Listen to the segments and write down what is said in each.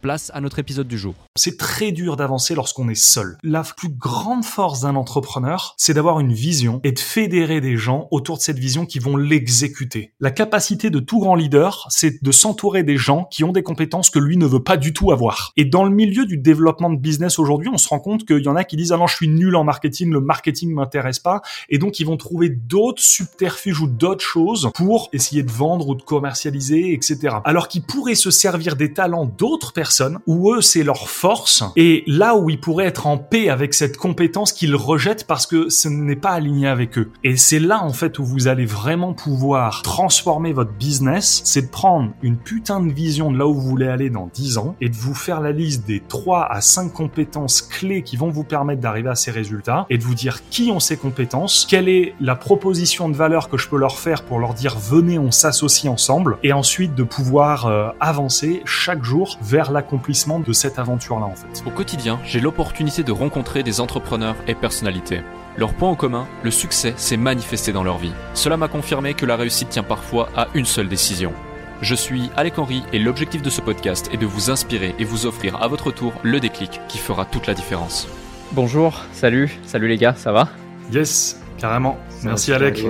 place à notre épisode du jour. C'est très dur d'avancer lorsqu'on est seul. La plus grande force d'un entrepreneur, c'est d'avoir une vision et de fédérer des gens autour de cette vision qui vont l'exécuter. La capacité de tout grand leader, c'est de s'entourer des gens qui ont des compétences que lui ne veut pas du tout avoir. Et dans le milieu du développement de business aujourd'hui, on se rend compte qu'il y en a qui disent ah non je suis nul en marketing, le marketing m'intéresse pas, et donc ils vont trouver d'autres subterfuges ou d'autres choses pour essayer de vendre ou de commercialiser, etc. Alors qu'ils pourraient se servir des talents d'autres personnes, où eux, c'est leur force, et là où ils pourraient être en paix avec cette compétence qu'ils rejettent parce que ce n'est pas aligné avec eux. Et c'est là, en fait, où vous allez vraiment pouvoir transformer votre business, c'est de prendre une putain de vision de là où vous voulez aller dans 10 ans, et de vous faire la liste des 3 à 5 compétences clés qui vont vous permettre d'arriver à ces résultats, et de vous dire qui ont ces compétences, quelle est la proposition de valeur que je peux leur faire pour leur dire venez, on s'associe ensemble et ensuite de pouvoir euh, avancer chaque jour vers l'accomplissement de cette aventure-là en fait. Au quotidien, j'ai l'opportunité de rencontrer des entrepreneurs et personnalités. Leur point en commun, le succès s'est manifesté dans leur vie. Cela m'a confirmé que la réussite tient parfois à une seule décision. Je suis Alec Henry et l'objectif de ce podcast est de vous inspirer et vous offrir à votre tour le déclic qui fera toute la différence. Bonjour, salut, salut les gars, ça va? Yes, carrément. Merci Alec.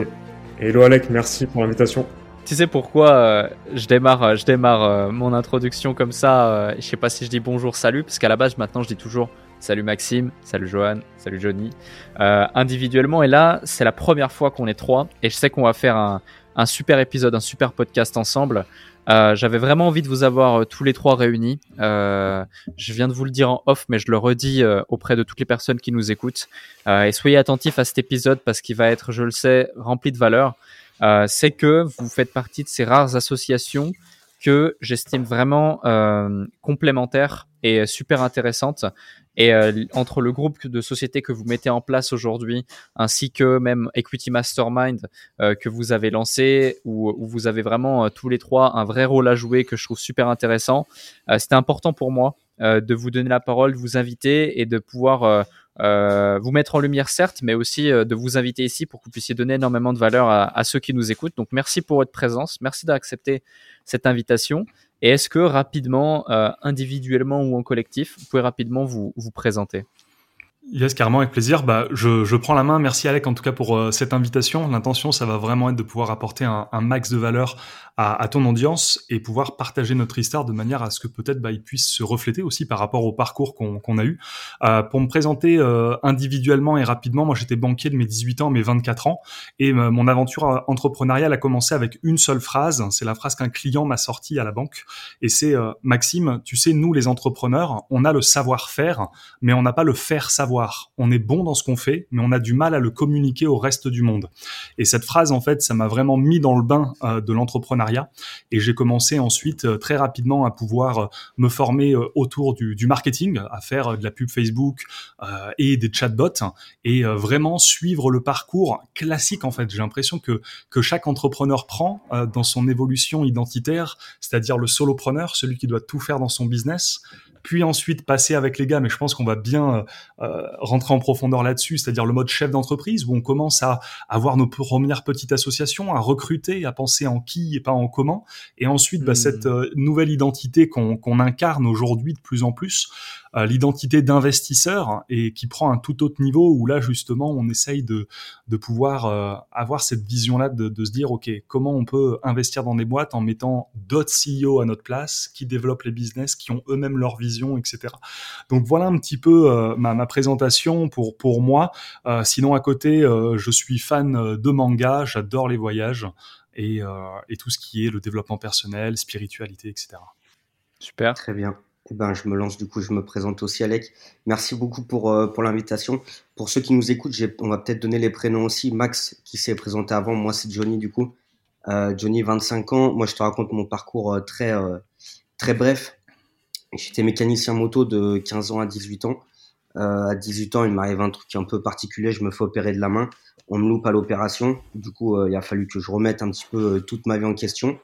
Hello Alec, merci pour l'invitation. Tu sais pourquoi euh, je démarre, euh, je démarre euh, mon introduction comme ça Je sais pas si je dis bonjour, salut, parce qu'à la base maintenant je dis toujours salut Maxime, salut Johan, salut Johnny, individuellement. Et là, c'est la première fois qu'on est trois, et je sais qu'on va faire un, un, super épisode, un super podcast ensemble. J'avais vraiment envie de vous avoir tous les trois réunis. je viens de vous le dire en off, mais je le redis auprès de toutes les personnes qui nous écoutent. et soyez attentifs à cet épisode parce qu'il va être, je le sais, rempli de valeur. Euh, c'est que vous faites partie de ces rares associations que j'estime vraiment euh, complémentaires et super intéressantes. Et euh, entre le groupe de sociétés que vous mettez en place aujourd'hui, ainsi que même Equity Mastermind que vous avez lancé, où, où vous avez vraiment tous les trois un vrai rôle à jouer que je trouve super intéressant, c'était important pour moi de vous donner la parole, de vous inviter et de pouvoir euh, vous mettre en lumière certes, mais aussi euh, de vous inviter ici pour que vous puissiez donner énormément de valeur à, ceux qui nous écoutent. Donc merci pour votre présence, merci d'accepter cette invitation. Et est-ce que rapidement, euh, individuellement ou en collectif, vous pouvez rapidement vous, vous présenter? Yes, carrément, avec plaisir. Bah, je, je prends la main. Merci Alec, en tout cas, pour euh, cette invitation. L'intention, ça va vraiment être de pouvoir apporter un, max de valeur à, ton audience et pouvoir partager notre histoire de manière à ce que peut-être bah, il puisse se refléter aussi par rapport au parcours qu'on a eu. Euh, pour me présenter euh, individuellement et rapidement, moi j'étais banquier de mes 18 ans, mes 24 ans, et mon aventure entrepreneuriale a commencé avec une seule phrase. C'est la phrase qu'un client m'a sortie à la banque, et c'est Maxime, tu sais, nous les entrepreneurs, on a le savoir-faire, mais on n'a pas le faire savoir on est bon dans ce qu'on fait, mais on a du mal à le communiquer au reste du monde. Et cette phrase, en fait, ça m'a vraiment mis dans le bain euh, de l'entrepreneuriat. Et j'ai commencé ensuite euh, très rapidement à pouvoir euh, me former autour du, marketing, à faire de la pub Facebook et des chatbots, et vraiment suivre le parcours classique. En fait, j'ai l'impression que que chaque entrepreneur prend dans son évolution identitaire, c'est-à-dire le solopreneur, celui qui doit tout faire dans son business puis ensuite passer avec les gars, mais je pense qu'on va bien euh, rentrer en profondeur là-dessus, c'est-à-dire le mode chef d'entreprise, où on commence à avoir nos premières petites associations, à recruter, à penser en qui et pas en comment, et ensuite bah, cette hmm. euh, nouvelle identité qu'on incarne aujourd'hui de plus en plus, l'identité d'investisseur et qui prend un tout autre niveau où là justement on essaye de, de pouvoir avoir cette vision-là de, de se dire ok comment on peut investir dans des boîtes en mettant d'autres CEO à notre place qui développent les business, qui ont eux-mêmes leur vision, etc. Donc voilà un petit peu ma, ma, présentation pour pour moi. sinon à côté, je suis fan de manga, j'adore les voyages. Euh, et, tout ce qui est le développement personnel, spiritualité, etc. Super. Très bien. Eh ben, je me lance du coup, je me présente aussi Alec. Merci beaucoup pour, euh, pour l'invitation. Pour ceux qui nous écoutent, on va peut-être donner les prénoms aussi. Max qui s'est présenté avant, moi c'est Johnny du coup. Euh, Johnny, 25 ans. Moi je te raconte mon parcours très, très bref. J'étais mécanicien moto de 15 ans à 18 ans. à 18 ans, il m'arrive un truc un peu particulier, je me fais opérer de la main on me loupe à l'opération. Du coup, euh, il a fallu que je remette un petit peu euh, toute ma vie en question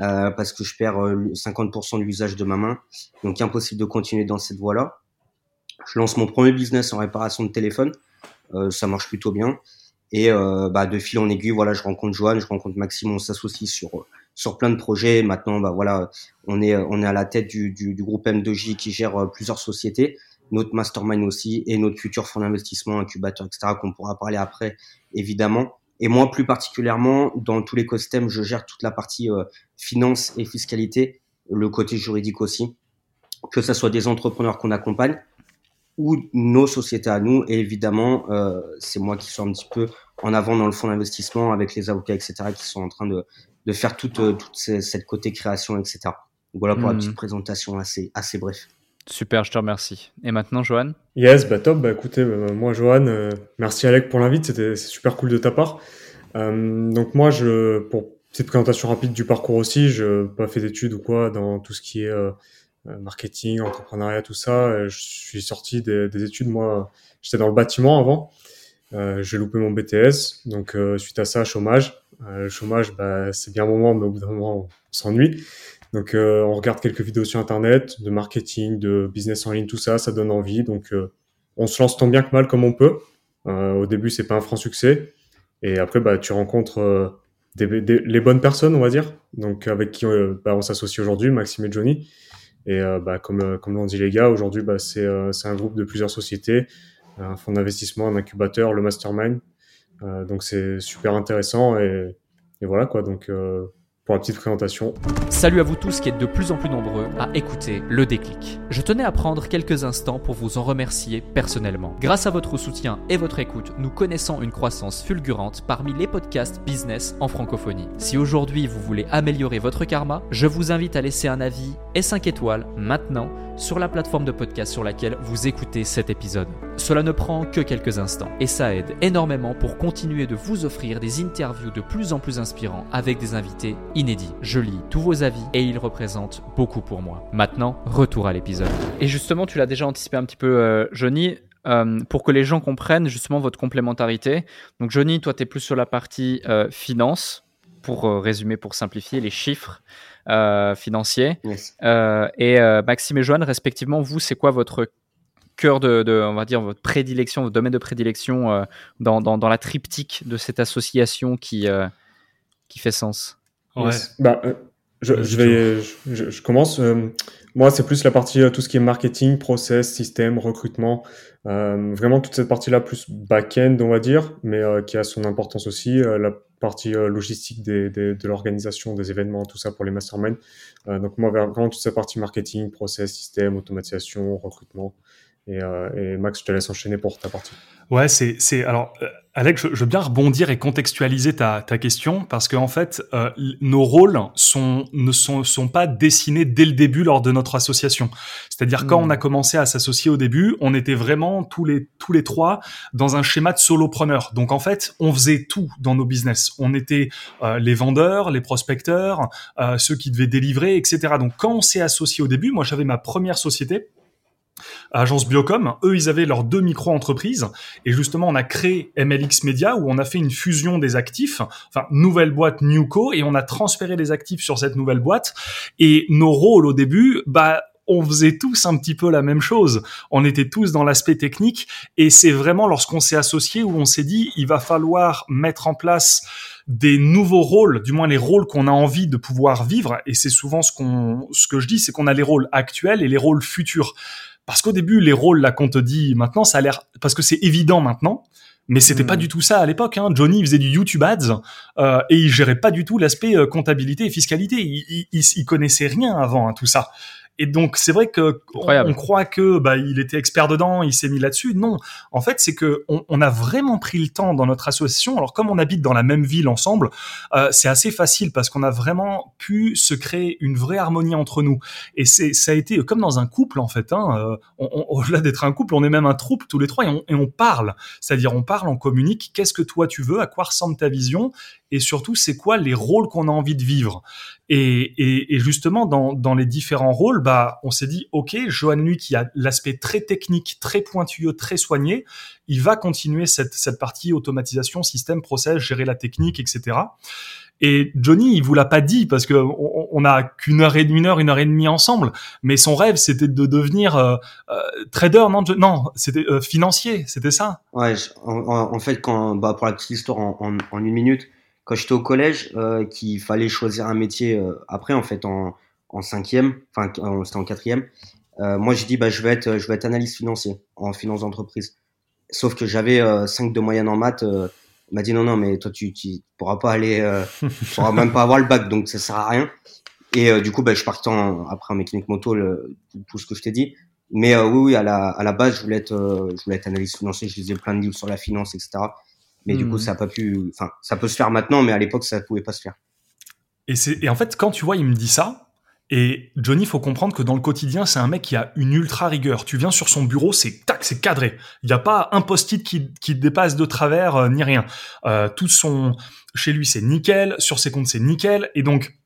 euh, parce que je perds 50% de l'usage de ma main. Donc, impossible de continuer dans cette voie-là. Je lance mon premier business en réparation de téléphone. ça marche plutôt bien. Et bah, de fil en aiguille, voilà, je rencontre Joanne, je rencontre Maxime, on s'associe sur sur plein de projets. Maintenant, bah voilà, on est on est à la tête du, du, groupe M2J qui gère plusieurs sociétés notre mastermind aussi et notre futur fonds d'investissement, incubateur, etc., qu'on pourra parler après, évidemment. Et moi, plus particulièrement, dans tout l'écosystème, je gère toute la partie euh, finance et fiscalité, le côté juridique aussi, que ce soit des entrepreneurs qu'on accompagne ou nos sociétés à nous. Et évidemment, euh, c'est moi qui suis un petit peu en avant dans le fonds d'investissement avec les avocats, etc., qui sont en train de, de faire toute, euh, toute cette côté création, etc. voilà pour la hmm. petite présentation assez, assez bref. Super, je te remercie. Et maintenant, Johan? Yes, bah top. Bah écoutez, euh, moi, Johan, euh, merci Alec pour l'invite. C'était super cool de ta part. Euh, donc moi, je, pour petite présentation rapide du parcours aussi, je n'ai pas fait d'études ou quoi dans tout ce qui est marketing, entrepreneuriat, tout ça. Je suis sorti des, des études. Moi, j'étais dans le bâtiment avant. J'ai loupé mon BTS, donc suite à ça, chômage. le chômage, bah, c'est bien un moment, mais au bout d'un moment, on s'ennuie. Donc, euh, on regarde quelques vidéos sur Internet, de marketing, de business en ligne, tout ça, ça donne envie. Donc, euh, on se lance tant bien que mal comme on peut. Euh, au début, c'est pas un franc succès. Et après, bah, tu rencontres les bonnes personnes, on va dire. Donc, avec qui bah, on s'associe aujourd'hui, Maxime et Johnny. Et bah, comme, comme l'ont dit les gars, aujourd'hui, bah, c'est un groupe de plusieurs sociétés, un fonds d'investissement, un incubateur, le mastermind. donc, c'est super intéressant. Et, et, voilà, quoi. Donc, pour la petite présentation. Salut à vous tous qui êtes de plus en plus nombreux à écouter le déclic. Je tenais à prendre quelques instants pour vous en remercier personnellement. Grâce à votre soutien et votre écoute, nous connaissons une croissance fulgurante parmi les podcasts business en francophonie. Si aujourd'hui vous voulez améliorer votre karma, je vous invite à laisser un avis et 5 étoiles maintenant sur la plateforme de podcast sur laquelle vous écoutez cet épisode. Cela ne prend que quelques instants et ça aide énormément pour continuer de vous offrir des interviews de plus en plus inspirants avec des invités inédits. Je lis tous vos avis et ils représentent beaucoup pour moi. Maintenant, retour à l'épisode. Et justement, tu l'as déjà anticipé un petit peu, euh, Johnny. Euh, pour que les gens comprennent justement votre complémentarité. Donc Johnny, toi, tu es plus sur la partie euh, finance, pour résumer, pour simplifier, les chiffres. Euh, financier. Euh, et euh, Maxime et Joanne, respectivement, vous, c'est quoi votre cœur de, on va dire, votre prédilection, votre domaine de prédilection dans, dans, la triptyque de cette association qui, qui fait sens? Bah, je, vais, je, commence. moi, c'est plus la partie, tout ce qui est marketing, process, système, recrutement. vraiment toute cette partie-là, plus back-end, on va dire, mais qui a son importance aussi. la partie euh, logistique des, de l'organisation des événements, tout ça pour les masterminds. Euh, donc moi, vraiment toute cette partie marketing, process, système, automatisation, recrutement. Et, euh, et Max, je te laisse enchaîner pour ta partie. Ouais, c'est, c'est alors euh, Alex, je, veux bien rebondir et contextualiser ta, ta question parce qu'en en fait, euh, nos rôles sont ne sont, sont pas dessinés dès le début lors de notre association. C'est-à-dire quand on a hmm. commencé à s'associer au début, on était vraiment tous les tous les trois dans un schéma de solopreneur. Donc en fait, on faisait tout dans nos business. On était euh, les vendeurs, les prospecteurs, ceux qui devaient délivrer, etc. Donc quand on s'est associé au début, moi j'avais ma première société Agence Biocom, eux, ils avaient leurs deux micro-entreprises. Et justement, on a créé MLX Media où on a fait une fusion des actifs, enfin, nouvelle boîte Newco, et on a transféré les actifs sur cette nouvelle boîte. Et nos rôles au début, bah, on faisait tous un petit peu la même chose. On était tous dans l'aspect technique. Et c'est vraiment lorsqu'on s'est associé où on s'est dit, il va falloir mettre en place des nouveaux rôles, du moins les rôles qu'on a envie de pouvoir vivre. Et c'est souvent ce qu'on, ce que je dis, c'est qu'on a les rôles actuels et les rôles futurs Parce qu'au début, les rôles, là, qu'on te dit maintenant, ça a l'air, parce que c'est évident maintenant, mais c'était pas Hmm. du tout ça à l'époque. Hein. Johnny faisait du YouTube Ads euh, et il gérait pas du tout l'aspect euh, comptabilité et fiscalité. Il, il, il, il connaissait rien avant hein, tout ça. Et donc c'est vrai que on, on croit que bah, il était expert dedans, il s'est mis là-dessus. Non, en fait c'est que on, on a vraiment pris le temps dans notre association. Alors comme on habite dans la même ville ensemble, euh, c'est assez facile parce qu'on a vraiment pu se créer une vraie harmonie entre nous. Et c'est ça a été comme dans un couple en fait. Hein. Euh, on- Au-delà d'être un couple, on est même un troupe tous les trois et on, et on parle. C'est-à-dire on parle, on communique. Qu'est-ce que toi tu veux? À quoi ressemble ta vision? Et surtout, c'est quoi les rôles qu'on a envie de vivre? Et, et, et justement, dans, dans les différents rôles, bah, on s'est dit, ok, Johan, lui, qui a l'aspect très technique, très pointilleux, très soigné, il va continuer cette, cette partie automatisation, système, process, gérer la technique, etc. Et Johnny, il vous l'a pas dit parce que on, on a qu'une heure et une heure, une heure et demie ensemble. Mais son rêve, c'était de devenir euh, euh, trader, non, non, c'était euh, financier, c'était ça? Ouais, je- en, en- fait, quand, bah, pour la petite histoire en, en une minute, quand j'étais au collège, euh, qu'il fallait choisir un métier euh, après, en fait, en, en cinquième, enfin, en- c'était en quatrième, euh, moi, j'ai dit, bah, je vais être, je vais être analyste financier en finance d'entreprise. Sauf que j'avais euh, 5 de moyenne en maths. euh, il m'a dit, non, non, mais toi, tu, tu pourras pas aller, euh, tu pourras même pas avoir le bac, donc ça sert à rien. Et euh, du coup, bah, je partais en- après en mécanique moto, le, tout, ce que je t'ai dit. Mais euh, oui, oui, à la, à la base, je voulais être, euh, je voulais être analyste financier. Je lisais plein de livres sur la finance, etc. Mais du coup, ça a pas pu. Enfin, ça peut se faire maintenant, mais à l'époque, ça pouvait pas se faire. Et, c'est, et en fait, quand tu vois, il me dit ça, et Johnny, faut comprendre que dans le quotidien, c'est un mec qui a une ultra rigueur. Tu viens sur son bureau, c'est tac, c'est cadré. Il n'y a pas un post-it qui, qui dépasse de travers, euh, ni rien. Euh, tout son, chez lui, c'est nickel. Sur ses comptes, c'est nickel. Et donc,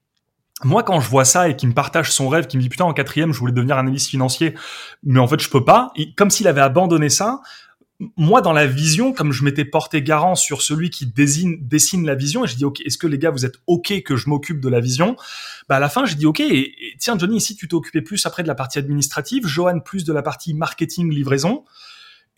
moi, quand je vois ça et qu'il me partage son rêve, qu'il me dit putain, en quatrième, je voulais devenir analyste financier, mais en fait, je peux pas. Et comme s'il avait abandonné ça. Moi, dans la vision, comme je m'étais porté garant sur celui qui dessine la vision, et je dis, OK, est-ce que les gars, vous êtes OK que je m'occupe de la vision? Bah, à la fin, j'ai dit, OK, et, tiens, Johnny, ici, tu t'es occupé plus après de la partie administrative, Johan plus de la partie marketing, livraison.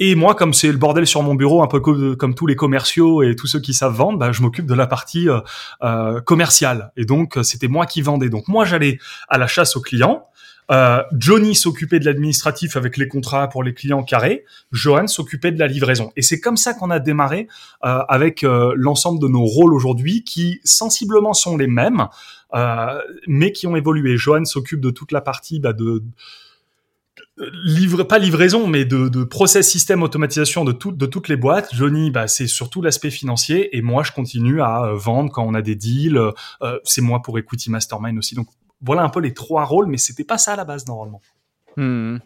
Et moi, comme c'est le bordel sur mon bureau, un peu co- comme tous les commerciaux et tous ceux qui savent vendre, bah, je m'occupe de la partie euh, euh, commerciale. Et donc, euh, c'était moi qui vendais. Donc, moi, j'allais à la chasse aux clients. Euh, Johnny s'occupait de l'administratif avec les contrats pour les clients carrés. Johan s'occupait de la livraison. Et c'est comme ça qu'on a démarré euh, avec euh, l'ensemble de nos rôles aujourd'hui qui sensiblement sont les mêmes, euh, mais qui ont évolué. Johan s'occupe de toute la partie bah, de livre, pas livraison, mais de, de process système automatisation de, tout, de toutes les boîtes. Johnny, bah, c'est surtout l'aspect financier, et moi, je continue à euh, vendre quand on a des deals. Euh, c'est moi pour Equity Mastermind aussi. Donc voilà un peu les trois rôles, mais c'était pas ça à la base normalement. Hmm.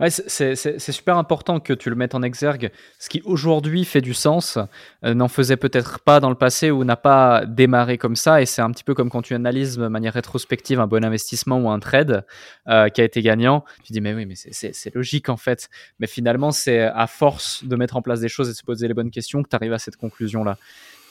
Ouais, c'est- super important que tu le mettes en exergue. Ce qui aujourd'hui fait du sens euh, n'en faisait peut-être pas dans le passé ou n'a pas démarré comme ça. Et c'est un petit peu comme quand tu analyses de manière rétrospective un bon investissement ou un trade euh, qui a été gagnant. Tu dis mais oui, mais c'est- logique en fait. Mais finalement, c'est à force de mettre en place des choses et de se poser les bonnes questions que tu arrives à cette conclusion-là.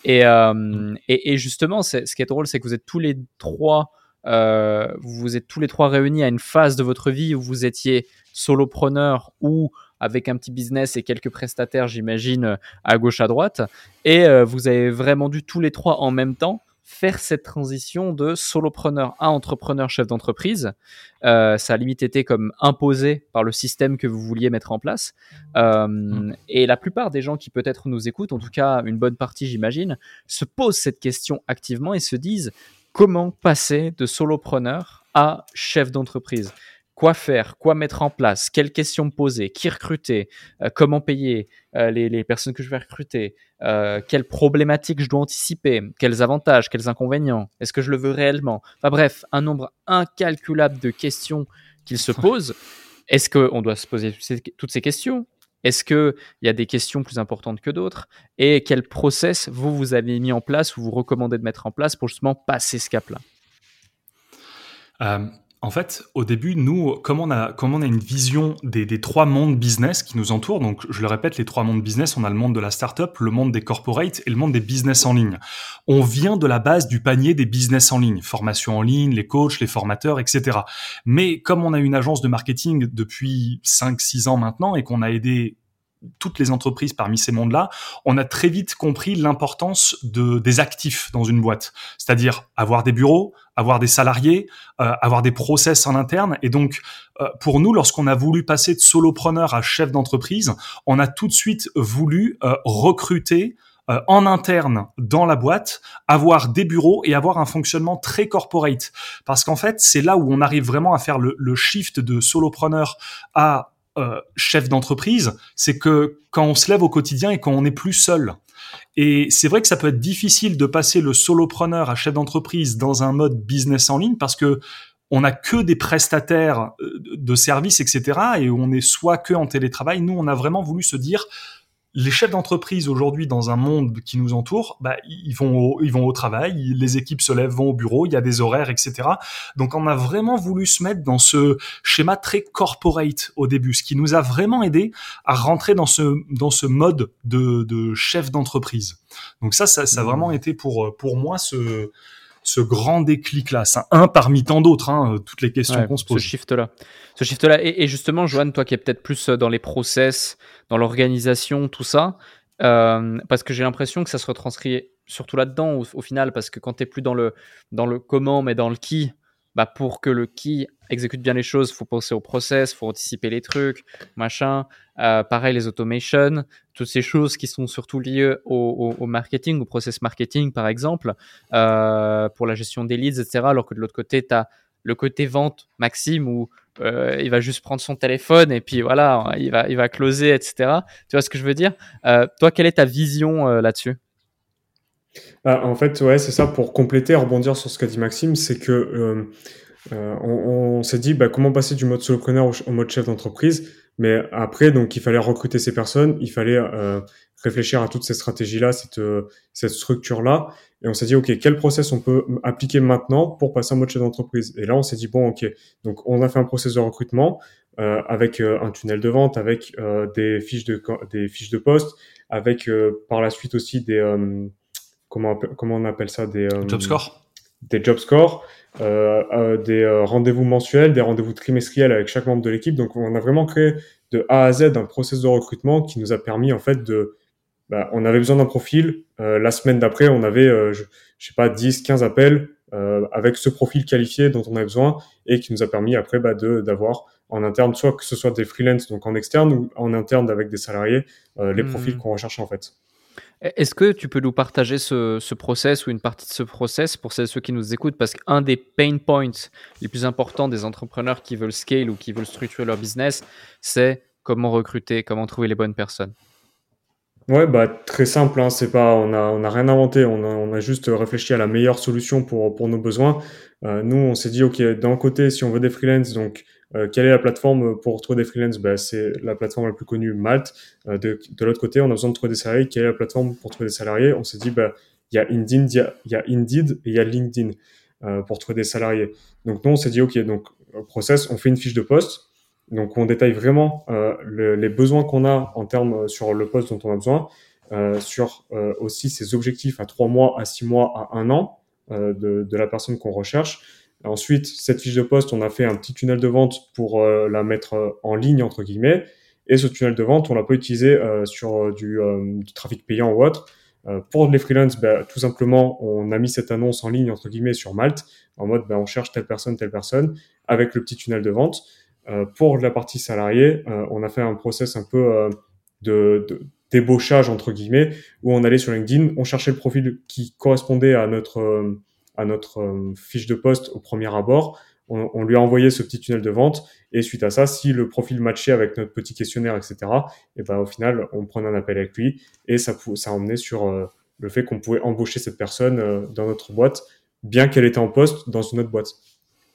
Et, euh, et, et justement, ce qui est drôle, c'est que vous êtes tous les trois euh, vous êtes tous les trois réunis à une phase de votre vie où vous étiez solopreneur ou avec un petit business et quelques prestataires, j'imagine, à gauche, à droite. Et euh, vous avez vraiment dû tous les trois en même temps faire cette transition de solopreneur à entrepreneur chef d'entreprise. Euh, ça a limite été comme imposé par le système que vous vouliez mettre en place. Euh, et la plupart des gens qui peut-être nous écoutent, en tout cas une bonne partie j'imagine, se posent cette question activement et se disent comment passer de solopreneur à chef d'entreprise? Quoi faire Quoi mettre en place Quelles questions me poser Qui recruter Euh, Comment payer euh, les, les personnes que je vais recruter Euh, Quelles problématiques je dois anticiper Quels avantages Quels inconvénients Est-ce que je le veux réellement? Enfin bref, un nombre incalculable de questions qu'ils se posent. Est-ce qu'on doit se poser toutes ces questions? Est-ce qu'il y a des questions plus importantes que d'autres? Et quel process vous, vous avez mis en place ou vous recommandez de mettre en place pour justement passer ce cap-là? Euh, en fait, au début, nous, comme on a, on a une vision des, des trois mondes business qui nous entourent, donc je le répète, les trois mondes business, on a le monde de la startup, le monde des corporates et le monde des business en ligne. On vient de la base du panier des business en ligne, formation en ligne, les coachs, les formateurs, etc. Mais comme on a une agence de marketing depuis 5-6 ans maintenant et qu'on a aidé toutes les entreprises parmi ces mondes-là, on a très vite compris l'importance de, des actifs dans une boîte. C'est-à-dire avoir des bureaux, avoir des salariés, euh, avoir des process en interne. Et donc, euh, pour nous, lorsqu'on a voulu passer de solopreneur à chef d'entreprise, on a tout de suite voulu euh, recruter en interne dans la boîte, avoir des bureaux et avoir un fonctionnement très corporate. Parce qu'en fait, c'est là où on arrive vraiment à faire le, le shift de solopreneur à euh, chef d'entreprise, c'est que quand on se lève au quotidien et qu'on n'est plus seul. Et c'est vrai que ça peut être difficile de passer le solopreneur à chef d'entreprise dans un mode business en ligne parce que on n'a que des prestataires euh, de services, etc. Et on est soit que en télétravail. Nous, on a vraiment voulu se dire, les chefs d'entreprise aujourd'hui dans un monde qui nous entoure, bah, ils vont au, ils vont au travail, les équipes se lèvent, vont au bureau, il y a des horaires, etc. Donc on a vraiment voulu se mettre dans ce schéma très corporate au début, ce qui nous a vraiment aidé à rentrer dans ce dans ce mode de, de chef d'entreprise. Donc ça, ça, ça a mmh. vraiment été pour pour moi ce ce grand déclic-là. C'est un parmi tant d'autres, hein, toutes les questions qu'on se pose. Ce shift-là. Ce shift-là. Et, justement, Joanne, toi qui es peut-être plus euh, dans les process, dans l'organisation, tout ça, euh, parce que j'ai l'impression que ça se retranscrit surtout là-dedans au, final, parce que quand tu n'es plus dans le, dans le comment, mais dans le qui, bah pour que le qui exécute bien les choses, faut penser au process, faut anticiper les trucs, machin. Euh, pareil, les automations, toutes ces choses qui sont surtout liées au, au, marketing, au process marketing, par exemple, euh, pour la gestion des leads, etc. Alors que de l'autre côté, tu as le côté vente, Maxime, où euh, il va juste prendre son téléphone et puis voilà, il va, il va closer, etc. Tu vois ce que je veux dire? Euh, Toi, quelle est ta vision euh, là-dessus? Bah, En fait, ouais, c'est ça. Pour compléter, rebondir sur ce qu'a dit Maxime, c'est que euh, euh, on, on s'est dit bah, comment passer du mode solopreneur au, mode chef d'entreprise? Mais après, donc, il fallait recruter ces personnes, il fallait euh, réfléchir à toutes ces stratégies-là, cette, euh, cette structure-là. Et on s'est dit, OK, quel process on peut appliquer maintenant pour passer en mode chef d'entreprise? Et là, on s'est dit, bon, OK, donc on a fait un process de recrutement euh, avec euh, un tunnel de vente, avec euh, des fiches de des fiches de poste, avec par la suite aussi des comment comment on appelle ça des job scores des job scores, euh, euh, des euh, rendez-vous mensuels, des rendez-vous trimestriels avec chaque membre de l'équipe. Donc, on a vraiment créé de A à Z un process de recrutement qui nous a permis en fait de bah, on avait besoin d'un profil. Euh, la semaine d'après, on avait, euh, je, je, sais pas, 10, 15 appels euh, avec ce profil qualifié dont on avait besoin et qui nous a permis après bah, de d'avoir en interne, soit que ce soit des freelances, donc en externe ou en interne avec des salariés, les mmh. profils qu'on recherche en fait. Est-ce que tu peux nous partager ce, ce, process ou une partie de ce process pour ceux qui nous écoutent? Parce qu'un des pain points les plus importants des entrepreneurs qui veulent scale ou qui veulent structurer leur business, c'est comment recruter, comment trouver les bonnes personnes. Ouais, bah très simple. Hein, c'est pas, on a, on a rien inventé. On a, on a juste réfléchi à la meilleure solution pour pour nos besoins. Euh, nous, on s'est dit, ok, d'un côté, si on veut des freelances, donc euh, quelle est la plateforme pour trouver des freelances? Bah, C'est la plateforme la plus connue, Malte. Euh, de, l'autre côté, on a besoin de trouver des salariés. Quelle est la plateforme pour trouver des salariés? On s'est dit, bah, il y a Indeed, y y a Indeed et il y a LinkedIn euh, pour trouver des salariés. Donc nous, on s'est dit, ok, donc process, on fait une fiche de poste. Donc on détaille vraiment le, les besoins qu'on a en termes sur le poste dont on a besoin, sur aussi ses objectifs à trois mois, à six mois, à un an de la personne qu'on recherche Ensuite, cette fiche de poste, on a fait un petit tunnel de vente pour euh, la mettre euh, en ligne, entre guillemets. Et ce tunnel de vente, on l'a pas utilisé euh, sur du, trafic payant ou autre. pour les freelances, bah, tout simplement, on a mis cette annonce en ligne, entre guillemets, sur Malte, en mode, bah, on cherche telle personne, telle personne, avec le petit tunnel de vente. pour la partie salariée, on a fait un process un peu de débauchage, entre guillemets, où on allait sur LinkedIn, on cherchait le profil qui correspondait à notre à notre euh, fiche de poste au premier abord. On, on, lui a envoyé ce petit tunnel de vente et suite à ça, si le profil matchait avec notre petit questionnaire, etc., et ben au final, on prenait un appel avec lui et ça, ça a emmené sur euh, le fait qu'on pouvait embaucher cette personne euh, dans notre boîte, bien qu'elle était en poste dans une autre boîte.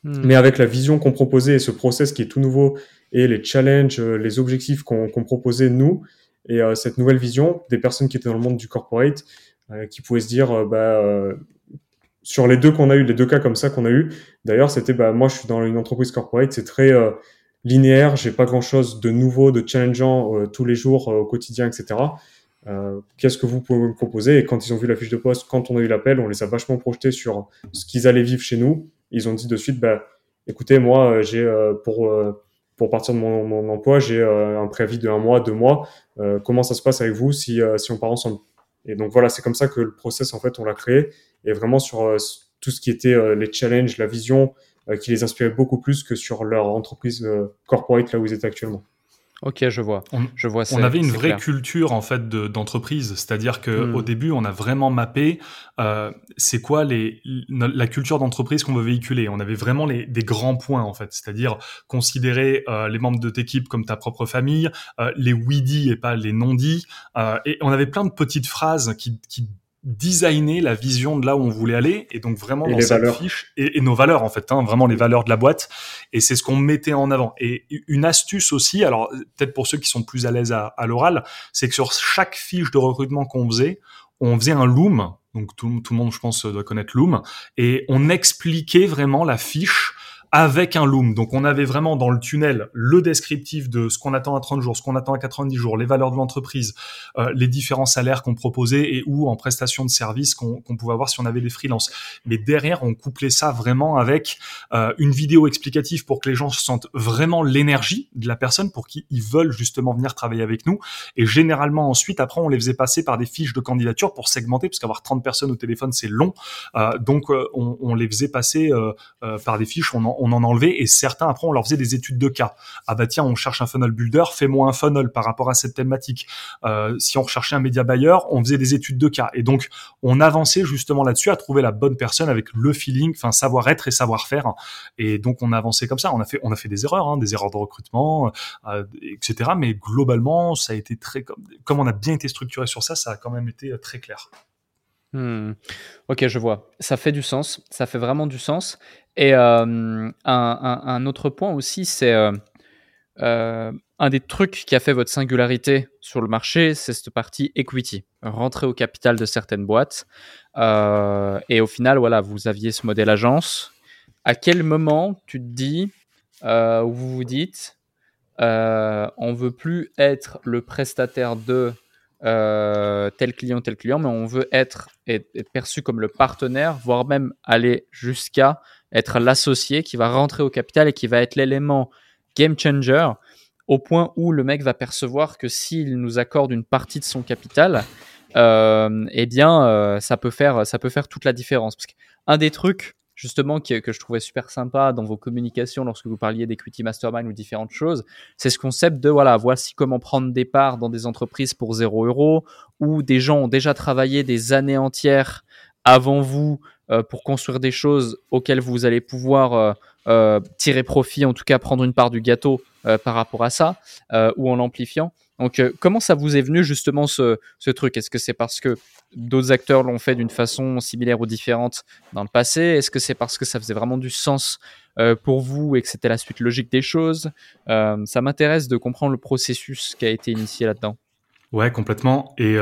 Hmm. Mais avec la vision qu'on proposait et ce process qui est tout nouveau et les challenges, les objectifs qu'on qu'on proposait nous et cette nouvelle vision des personnes qui étaient dans le monde du corporate, qui pouvaient se dire, bah, sur les deux qu'on a eu, les deux cas comme ça qu'on a eu, d'ailleurs, c'était bah moi je suis dans une entreprise corporate, c'est très euh, linéaire, j'ai pas grand chose de nouveau, de challengeant euh, tous les jours euh, au quotidien, etc. Qu'est-ce que vous pouvez me proposer? Et quand ils ont vu la fiche de poste, quand on a eu l'appel, on les a vachement projetés sur ce qu'ils allaient vivre chez nous. Ils ont dit de suite, bah écoutez, moi j'ai pour pour partir de mon, mon emploi, j'ai un préavis de un mois, deux mois. comment ça se passe avec vous si, si on part ensemble? Et donc voilà, c'est comme ça que le process, en fait, on l'a créé. Et vraiment sur tout ce qui était les challenges, la vision, qui les inspirait beaucoup plus que sur leur entreprise corporate là où ils étaient actuellement. Ok, je vois. On, je vois. On avait une vraie culture en fait d'entreprise, c'est-à-dire que hmm. au début, on a vraiment mappé euh, c'est quoi les la culture d'entreprise qu'on veut véhiculer. On avait vraiment les, des grands points en fait, c'est-à-dire considérer euh, les membres de ta équipe comme ta propre famille, euh, les oui-dits et pas les non-dits. Euh, et on avait plein de petites phrases qui, qui designer la vision de là où on voulait aller et donc vraiment dans cette fiche et, nos valeurs en fait hein, vraiment les valeurs de la boîte et c'est ce qu'on mettait en avant. Et une astuce aussi alors peut-être pour ceux qui sont plus à l'aise à, à l'oral c'est que sur chaque fiche de recrutement qu'on faisait on faisait un loom donc tout, tout le monde je pense doit connaître loom et on expliquait vraiment la fiche avec un loom. Donc on avait vraiment dans le tunnel le descriptif de ce qu'on attend à 30 jours, ce qu'on attend à 90 jours, les valeurs de l'entreprise, euh, les différents salaires qu'on proposait et ou en prestation de service qu'on pouvait avoir si on avait des freelances. Mais derrière, on couplait ça vraiment avec euh, une vidéo explicative pour que les gens sentent vraiment l'énergie de la personne pour qui ils veulent justement venir travailler avec nous. Et généralement ensuite, après, on les faisait passer par des fiches de candidature pour segmenter, parce qu'avoir 30 personnes au téléphone, c'est long. Euh, donc on, on, les faisait passer par des fiches. On en, on en enlevait et certains après on leur faisait des études de cas. Ah bah tiens, on cherche un funnel builder, fais-moi un funnel par rapport à cette thématique. Euh, si on recherchait un média buyer, on faisait des études de cas et donc on avançait justement là-dessus à trouver la bonne personne avec le feeling, enfin savoir-être et savoir-faire. Et donc on avançait comme ça. On a fait on a fait des erreurs, hein, des erreurs de recrutement, euh, etc. Mais globalement, ça a été très comme, comme on a bien été structuré sur ça, ça a quand même été euh, très clair. Hmm. Ok, je vois. Ça fait du sens. Ça fait vraiment du sens. Et euh, un, autre point aussi, c'est euh, euh, un des trucs qui a fait votre singularité sur le marché, c'est cette partie equity, rentrer au capital de certaines boîtes. et au final, voilà, vous aviez ce modèle agence. À quel moment tu te dis, où vous vous dites, on veut plus être le prestataire de euh, tel client, tel client, mais on veut être, perçu comme le partenaire, voire même aller jusqu'à être l'associé qui va rentrer au capital et qui va être l'élément game changer au point où le mec va percevoir que s'il nous accorde une partie de son capital, euh, eh bien, euh, ça peut faire, ça peut faire toute la différence. Parce qu'un des trucs justement que, que je trouvais super sympa dans vos communications lorsque vous parliez d'equity mastermind ou différentes choses, c'est ce concept de voilà, voici comment prendre des parts dans des entreprises pour 0 euros, où des gens ont déjà travaillé des années entières avant vous euh, pour construire des choses auxquelles vous allez pouvoir euh, euh, tirer profit, en tout cas prendre une part du gâteau par rapport à ça, ou en l'amplifiant. Donc, comment ça vous est venu justement ce, truc? Est-ce que c'est parce que d'autres acteurs l'ont fait d'une façon similaire ou différente dans le passé? Est-ce que c'est parce que ça faisait vraiment du sens pour vous et que c'était la suite logique des choses? Ça m'intéresse de comprendre le processus qui a été initié là-dedans. Ouais, complètement. Et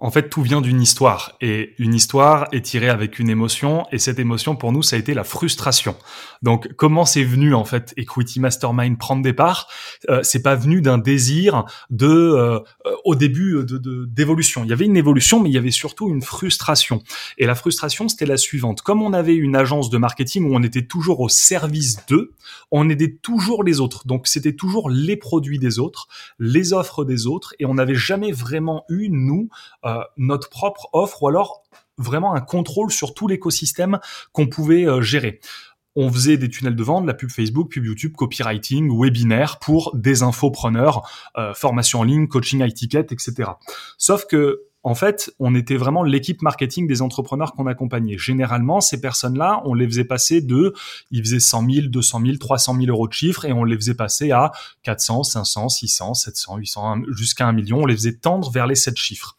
en fait, tout vient d'une histoire. Et une histoire est tirée avec une émotion. Et cette émotion, pour nous, ça a été la frustration. Donc, comment c'est venu, en fait, Equity Mastermind prendre des parts? Euh, C'est pas venu d'un désir de, euh, au début, de, d'évolution. Il y avait une évolution, mais il y avait surtout une frustration. Et la frustration, c'était la suivante. Comme on avait une agence de marketing où on était toujours au service d'eux, on aidait toujours les autres. Donc, c'était toujours les produits des autres, les offres des autres. Et on n'avait jamais vraiment eu, nous, euh, notre propre offre ou alors vraiment un contrôle sur tout l'écosystème qu'on pouvait euh, gérer on faisait des tunnels de vente, la pub Facebook, pub YouTube, copywriting, webinaire pour des infopreneurs, euh, formation en ligne, coaching high ticket, etc. Sauf que en fait, on était vraiment l'équipe marketing des entrepreneurs qu'on accompagnait. Généralement, ces personnes-là, on les faisait passer de, ils faisaient 100 000, 200 000, 300 000 euros de chiffre et on les faisait passer à 400, 500, 600, 700, 800, jusqu'à un million. On les faisait tendre vers les 7 chiffres.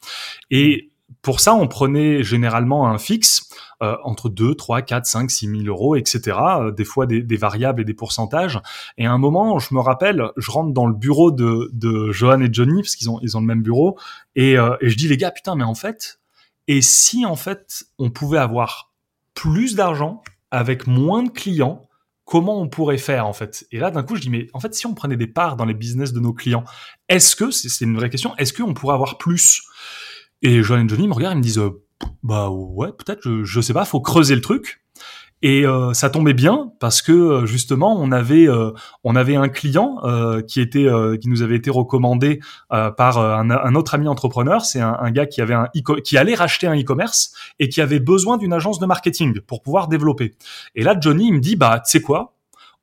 Et pour ça, on prenait généralement un fixe euh, entre 2, 3, 4, 5, 6 000 euros, etc. Euh, des fois des, variables et des pourcentages. Et à un moment, je me rappelle, je rentre dans le bureau de, de Johan et Johnny, parce qu'ils ont, ils ont le même bureau, et, euh, et je dis, les gars, putain, mais en fait, et si en fait on pouvait avoir plus d'argent avec moins de clients, comment on pourrait faire en fait? Et là, d'un coup, je dis, mais en fait, si on prenait des parts dans les business de nos clients, est-ce que, c'est une vraie question, est-ce qu'on pourrait avoir plus? Et Johan et Johnny me regardent, ils me disent, bah ouais, peut-être, je, je sais pas, faut creuser le truc. Et euh, ça tombait bien parce que euh, justement on avait euh, on avait un client qui était qui nous avait été recommandé par un, autre ami entrepreneur. C'est un, un, gars qui avait un qui allait racheter un e-commerce et qui avait besoin d'une agence de marketing pour pouvoir développer. Et là Johnny il me dit bah tu sais quoi?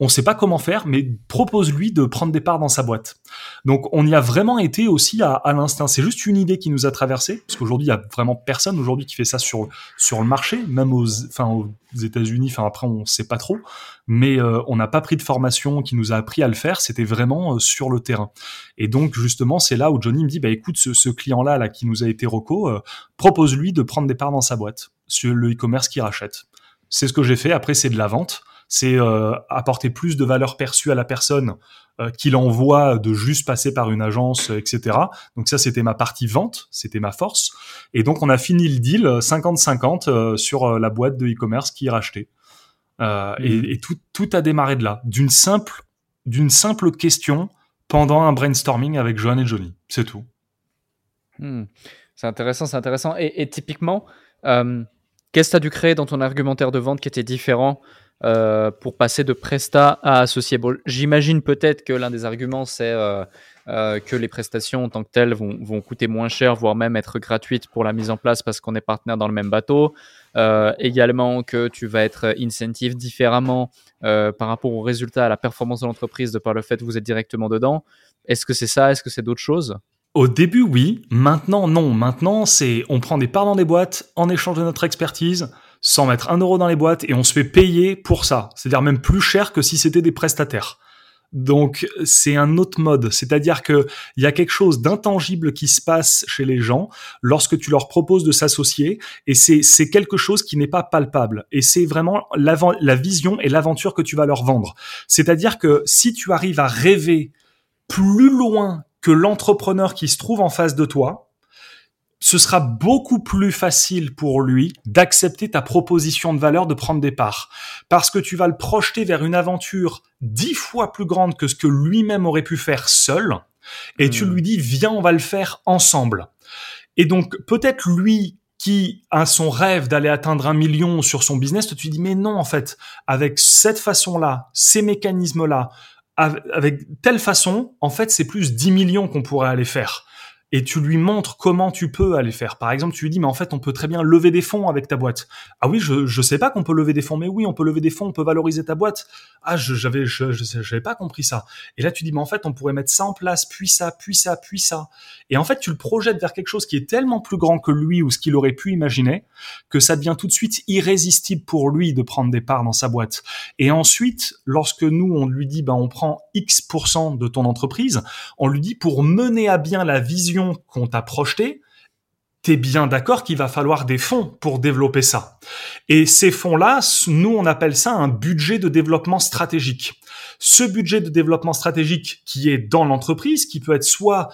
On sait pas comment faire, mais propose-lui de prendre des parts dans sa boîte. Donc on y a vraiment été aussi à, à l'instinct. C'est juste une idée qui nous a traversé, parce qu'aujourd'hui il y a vraiment personne aujourd'hui qui fait ça sur sur le marché, même aux enfin aux États-Unis. Enfin après on sait pas trop, mais euh, on n'a pas pris de formation qui nous a appris à le faire. C'était vraiment euh, sur le terrain. Et donc justement c'est là où Johnny me dit bah écoute ce, ce client là là qui nous a été reco, euh, propose-lui de prendre des parts dans sa boîte sur le e-commerce qu'il rachète. C'est ce que j'ai fait. Après c'est de la vente c'est euh, apporter plus de valeur perçue à la personne euh, qu'il envoie de juste passer par une agence, etc. Donc ça, c'était ma partie vente, c'était ma force. Et donc on a fini le deal 50-50 euh, sur la boîte de e-commerce qui est rachetée. Euh, et, mmh. et tout, tout, a démarré de là, d'une simple, d'une simple question pendant un brainstorming avec Johan et Johnny. C'est tout. Mmh. C'est intéressant, c'est intéressant. Et, et typiquement, euh, qu'est-ce que tu as dû créer dans ton argumentaire de vente qui était différent euh, pour passer de Presta à associé. J'imagine peut-être que l'un des arguments, c'est euh, euh, que les prestations en tant que telles vont, vont, coûter moins cher, voire même être gratuites pour la mise en place parce qu'on est partenaire dans le même bateau. également que tu vas être incentive différemment par rapport aux résultats, à la performance de l'entreprise de par le fait que vous êtes directement dedans. Est-ce que c'est ça? Est-ce que c'est d'autres choses? Au début, oui. Maintenant, non. Maintenant, c'est on prend des parts dans des boîtes en échange de notre expertise sans mettre un euro dans les boîtes et on se fait payer pour ça. C'est-à-dire même plus cher que si c'était des prestataires. Donc c'est un autre mode, c'est-à-dire que il y a quelque chose d'intangible qui se passe chez les gens lorsque tu leur proposes de s'associer et c'est c'est quelque chose qui n'est pas palpable et c'est vraiment la vision et l'aventure que tu vas leur vendre. C'est-à-dire que si tu arrives à rêver plus loin que l'entrepreneur qui se trouve en face de toi, ce sera beaucoup plus facile pour lui d'accepter ta proposition de valeur de prendre des parts. Parce que tu vas le projeter vers une aventure dix fois plus grande que ce que lui-même aurait pu faire seul. Et tu hmm. lui dis, viens, on va le faire ensemble. Et donc, peut-être lui qui a son rêve d'aller atteindre un million sur son business, tu lui dis, mais non, en fait, avec cette façon-là, ces mécanismes-là, avec telle façon, en fait, c'est plus 10 millions qu'on pourrait aller faire et tu lui montres comment tu peux aller faire. Par exemple, tu lui dis, mais en fait, on peut très bien lever des fonds avec ta boîte. Ah oui, je, je sais pas qu'on peut lever des fonds, mais oui, on peut lever des fonds, on peut valoriser ta boîte. Ah, je, j'avais, je, j'avais pas compris ça. Et là, tu dis, mais en fait, on pourrait mettre ça en place, puis ça, puis ça, puis ça. Et en fait, tu le projettes vers quelque chose qui est tellement plus grand que lui ou ce qu'il aurait pu imaginer que ça devient tout de suite irrésistible pour lui de prendre des parts dans sa boîte. Et ensuite, lorsque nous, on lui dit, ben, on prend X% de ton entreprise, on lui dit pour mener à bien la vision qu'on t'a projeté, t'es bien d'accord qu'il va falloir des fonds pour développer ça. Et ces fonds-là, nous, on appelle ça un budget de développement stratégique. Ce budget de développement stratégique qui est dans l'entreprise, qui peut être soit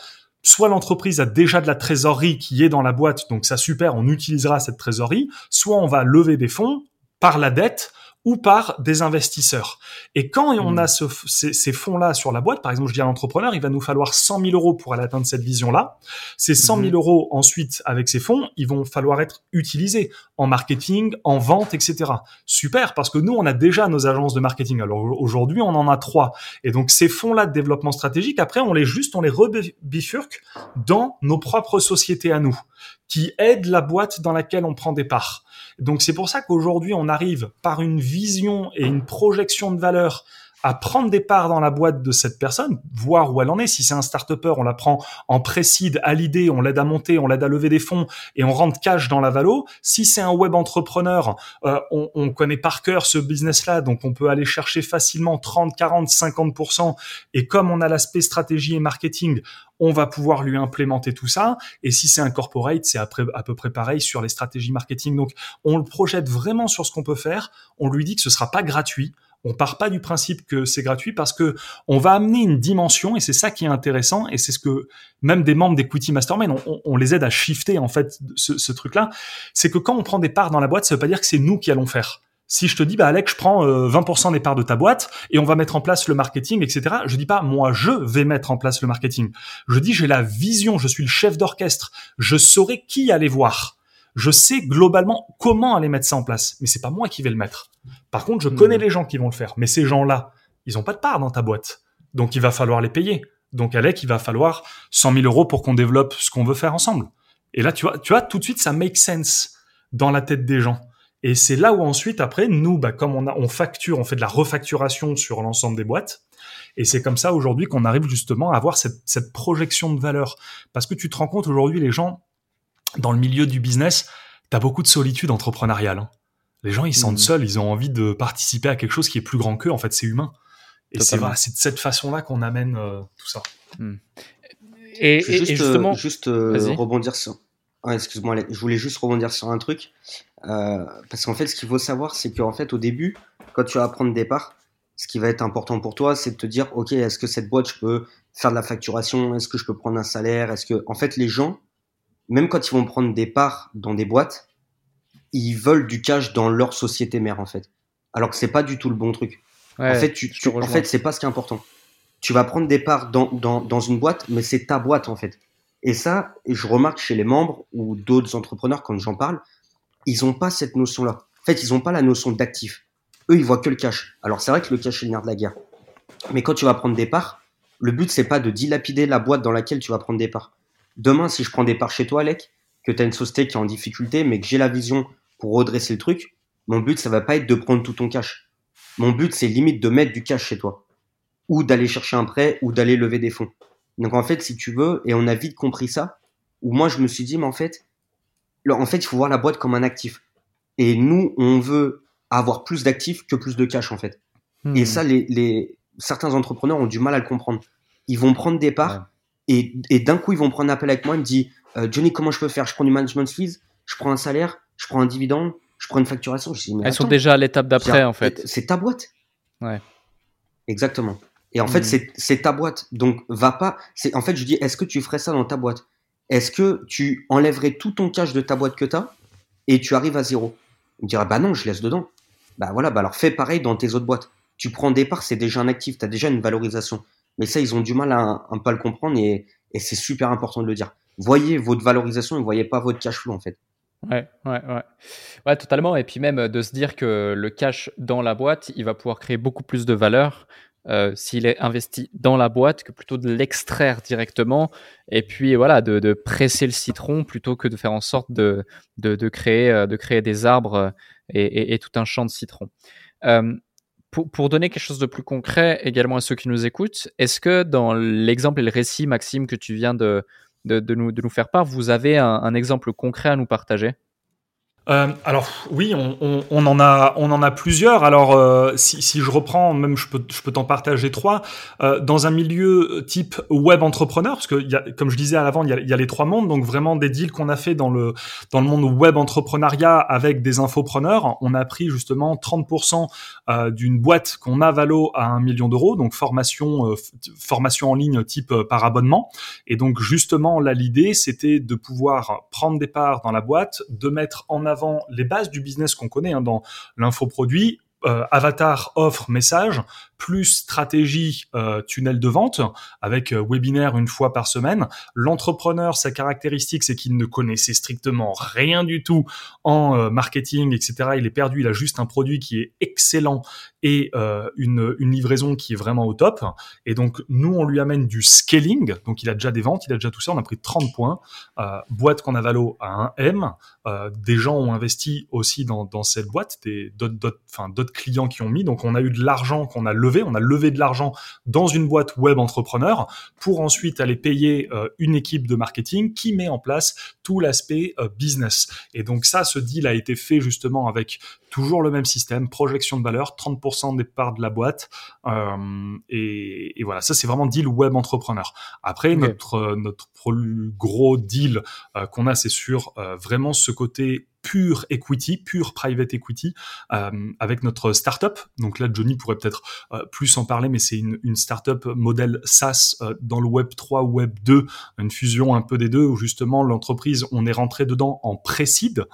soit l'entreprise a déjà de la trésorerie qui est dans la boîte, donc ça super, on utilisera cette trésorerie, soit on va lever des fonds par la dette ou par des investisseurs. Et quand on hmm. a ce, ces, fonds-là sur la boîte, par exemple, je dis à l'entrepreneur, il va nous falloir 100 000 euros pour aller atteindre cette vision-là. Ces 100 000 hmm. euros, ensuite, avec ces fonds, ils vont falloir être utilisés en marketing, en vente, etc. Super, parce que nous, on a déjà nos agences de marketing. Alors aujourd'hui, on en a trois. Et donc, ces fonds-là de développement stratégique, après, on les juste, on les rebifurque dans nos propres sociétés à nous, qui aident la boîte dans laquelle on prend des parts. Donc c'est pour ça qu'aujourd'hui on arrive par une vision et une projection de valeur à prendre des parts dans la boîte de cette personne, voir où elle en est. Si c'est un start-upper, on la prend en précide à l'idée, on l'aide à monter, on l'aide à lever des fonds et on rentre cash dans la valo. Si c'est un web entrepreneur, euh, on, on, connaît par cœur ce business-là, donc on peut aller chercher facilement 30, 40, 50%. Et comme on a l'aspect stratégie et marketing, on va pouvoir lui implémenter tout ça. Et si c'est un corporate, c'est à peu près pareil sur les stratégies marketing. Donc, on le projette vraiment sur ce qu'on peut faire. On lui dit que ce sera pas gratuit. On part pas du principe que c'est gratuit parce que on va amener une dimension et c'est ça qui est intéressant et c'est ce que même des membres d'Equity Mastermind, on, les aide à shifter en fait ce, truc-là. C'est que quand on prend des parts dans la boîte, ça veut pas dire que c'est nous qui allons faire. Si je te dis, bah Alex, je prends 20% euh, des parts de ta boîte et on va mettre en place le marketing, etc. Je dis pas, moi, je vais mettre en place le marketing. Je dis, j'ai la vision, je suis le chef d'orchestre, je saurai qui aller voir. Je sais globalement comment aller mettre ça en place, mais c'est pas moi qui vais le mettre. Par contre, je connais hmm. les gens qui vont le faire, mais ces gens-là, ils ont pas de part dans ta boîte. Donc il va falloir les payer. Donc Alec, il va falloir 100 000 euros pour qu'on développe ce qu'on veut faire ensemble. Et là, tu vois, tu vois, tout de suite, ça make sense dans la tête des gens. Et c'est là où ensuite, après, nous, bah, comme on, a, on facture, on fait de la refacturation sur l'ensemble des boîtes. Et c'est comme ça aujourd'hui qu'on arrive justement à avoir cette, cette projection de valeur. Parce que tu te rends compte aujourd'hui, les gens, dans le milieu du business, tu as beaucoup de solitude entrepreneuriale. Hein. Les gens, ils sentent mmh. seuls, ils ont envie de participer à quelque chose qui est plus grand qu'eux. En fait, c'est humain. Et c'est de cette façon-là qu'on amène euh, tout ça. Hmm. Et, juste, justement, juste euh, rebondir sur. Ah, excuse-moi, je voulais juste rebondir sur un truc. Euh, parce qu'en fait, ce qu'il faut savoir, c'est qu'en fait, au début, quand tu vas prendre des parts, ce qui va être important pour toi, c'est de te dire, OK, est-ce que cette boîte, je peux faire de la facturation? Est-ce que je peux prendre un salaire? Est-ce que, en fait, les gens, même quand ils vont prendre des parts dans des boîtes, ils veulent du cash dans leur société mère, en fait. Alors que c'est pas du tout le bon truc en fait, tu, en fait, c'est pas ce qui est important. Tu vas prendre des parts dans, dans, dans une boîte, mais c'est ta boîte en fait. Et ça, je remarque chez les membres ou d'autres entrepreneurs quand j'en parle, ils ont pas cette notion-là. En fait, ils ont pas la notion d'actif. Eux, ils voient que le cash. Alors c'est vrai que le cash est le nerf de la guerre. Mais quand tu vas prendre des parts, le but c'est pas de dilapider la boîte dans laquelle tu vas prendre des parts. Demain, si je prends des parts chez toi, Alec, que tu as une société qui est en difficulté, mais que j'ai la vision pour redresser le truc, mon but ça va pas être de prendre tout ton cash. Mon but, c'est limite de mettre du cash chez toi. Ou d'aller chercher un prêt, ou d'aller lever des fonds. Donc en fait, si tu veux, et on a vite compris ça, où moi je me suis dit, mais en fait, en fait, il faut voir la boîte comme un actif. Et nous, on veut avoir plus d'actifs que plus de cash, en fait. Et hmm. ça, les, certains entrepreneurs ont du mal à le comprendre. Ils vont prendre des parts, et, d'un coup, ils vont prendre un appel avec moi, ils me disent, euh, Johnny, comment je peux faire? Je prends du management fees, je prends un salaire, je prends un dividende, je prends une facturation. Je dis, Elles sont déjà à l'étape d'après, en fait. C'est ta boîte. Ouais. Exactement. Et en fait, hmm. c'est ta boîte. Donc, va pas. En fait, je dis, est-ce que tu ferais ça dans ta boîte? Est-ce que tu enlèverais tout ton cash de ta boîte que tu as et tu arrives à zéro? Il me dirait, bah non, je laisse dedans. Bah voilà, bah alors fais pareil dans tes autres boîtes. Tu prends des parts, c'est déjà un actif, tu as déjà une valorisation. Mais ça, ils ont du mal à un à le comprendre et, c'est super important de le dire. Voyez votre valorisation et voyez pas votre cash flow en fait. Ouais, ouais, ouais. Totalement. Et puis même euh, de se dire que le cash dans la boîte, il va pouvoir créer beaucoup plus de valeur euh, s'il est investi dans la boîte que plutôt de l'extraire directement. Et puis voilà, de, presser le citron plutôt que de faire en sorte de, euh, créer des arbres et, tout un champ de citron. Pour, donner quelque chose de plus concret également à ceux qui nous écoutent, est-ce que dans l'exemple et le récit, Maxime, que tu viens de nous faire part. Vous avez un exemple concret à nous partager? Euh, alors oui, on, on, on, en a, on en a plusieurs. Alors euh, si, si, je reprends, même je peux, je peux t'en partager trois. Euh, dans un milieu type web entrepreneur, parce que y a, comme je disais à l'avant, il y a, y a, les trois mondes, donc vraiment des deals qu'on a fait dans le dans le monde web entrepreneuriat avec des infopreneurs. On a pris justement 30% euh, d'une boîte qu'on a valo à un million d'euros, donc formation euh, formation en ligne type par abonnement. Et donc justement là, l'idée c'était de pouvoir prendre des parts dans la boîte, de mettre en les bases du business qu'on connaît hein, dans l'infoproduit, euh, avatar, offre, message, plus stratégie euh, tunnel de vente avec euh, webinaire une fois par semaine. L'entrepreneur, sa caractéristique, c'est qu'il ne connaissait strictement rien du tout en euh, marketing, etc. Il est perdu, il a juste un produit qui est excellent et une, une livraison qui est vraiment au top. Et donc, nous, on lui amène du scaling. Donc, il a déjà des ventes, il a déjà tout ça. On a pris 30 points. boîte qu'on a valo à un M. des gens ont investi aussi dans, dans cette boîte, d'autres clients qui ont mis. Donc, on a eu de l'argent qu'on a levé on a levé de l'argent dans une boîte web entrepreneur pour ensuite aller payer euh, une équipe de marketing qui met en place tout l'aspect euh, business. Et donc ça, ce deal a été fait justement avec toujours le même système, projection de valeur, 30% des parts de la boîte. Euh, et, voilà, ça c'est vraiment deal web entrepreneur. Après, notre, notre gros deal qu'on a, c'est sur vraiment ce côté pure equity, pure private equity, avec notre startup. Donc là, Johnny pourrait peut-être plus en parler, mais c'est une, startup modèle SaaS dans le Web 3 ou Web 2, une fusion un peu des deux, où justement l'entreprise, on est rentré dedans en pré-seed,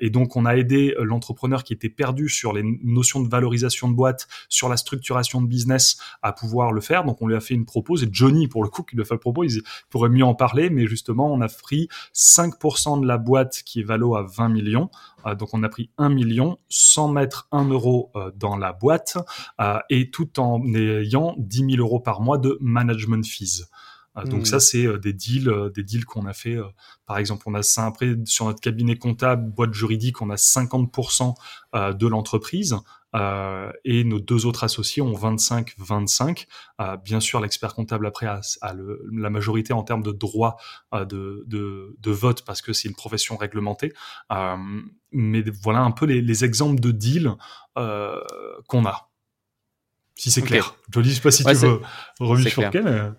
et donc on a aidé l'entrepreneur qui était perdu sur les notions de valorisation de boîte, sur la structuration de business, à pouvoir le faire. Donc on lui a fait une propose, et Johnny, pour le coup, qui lui a fait le propos, il pourrait mieux en parler, mais justement, on a pris 5% de la boîte qui est valo à 20 millions. Euh, donc on a pris 1 million sans mettre 1 euro euh, dans la boîte euh, et tout en ayant 10 000 euros par mois de management fees. Donc hmm. ça, c'est des deals, des deals qu'on a fait. par exemple, on a ça après sur notre cabinet comptable, boîte juridique, on a 50% de l'entreprise. Euh, et nos deux autres associés ont 25-25. Euh, bien sûr, l'expert comptable après a, la majorité en termes de droit euh, de, de, de, vote parce que c'est une profession réglementée. Euh, mais voilà un peu les, les exemples de deals euh, qu'on a. Si c'est clair. Je ne sais pas si tu veux revenir sur lequel.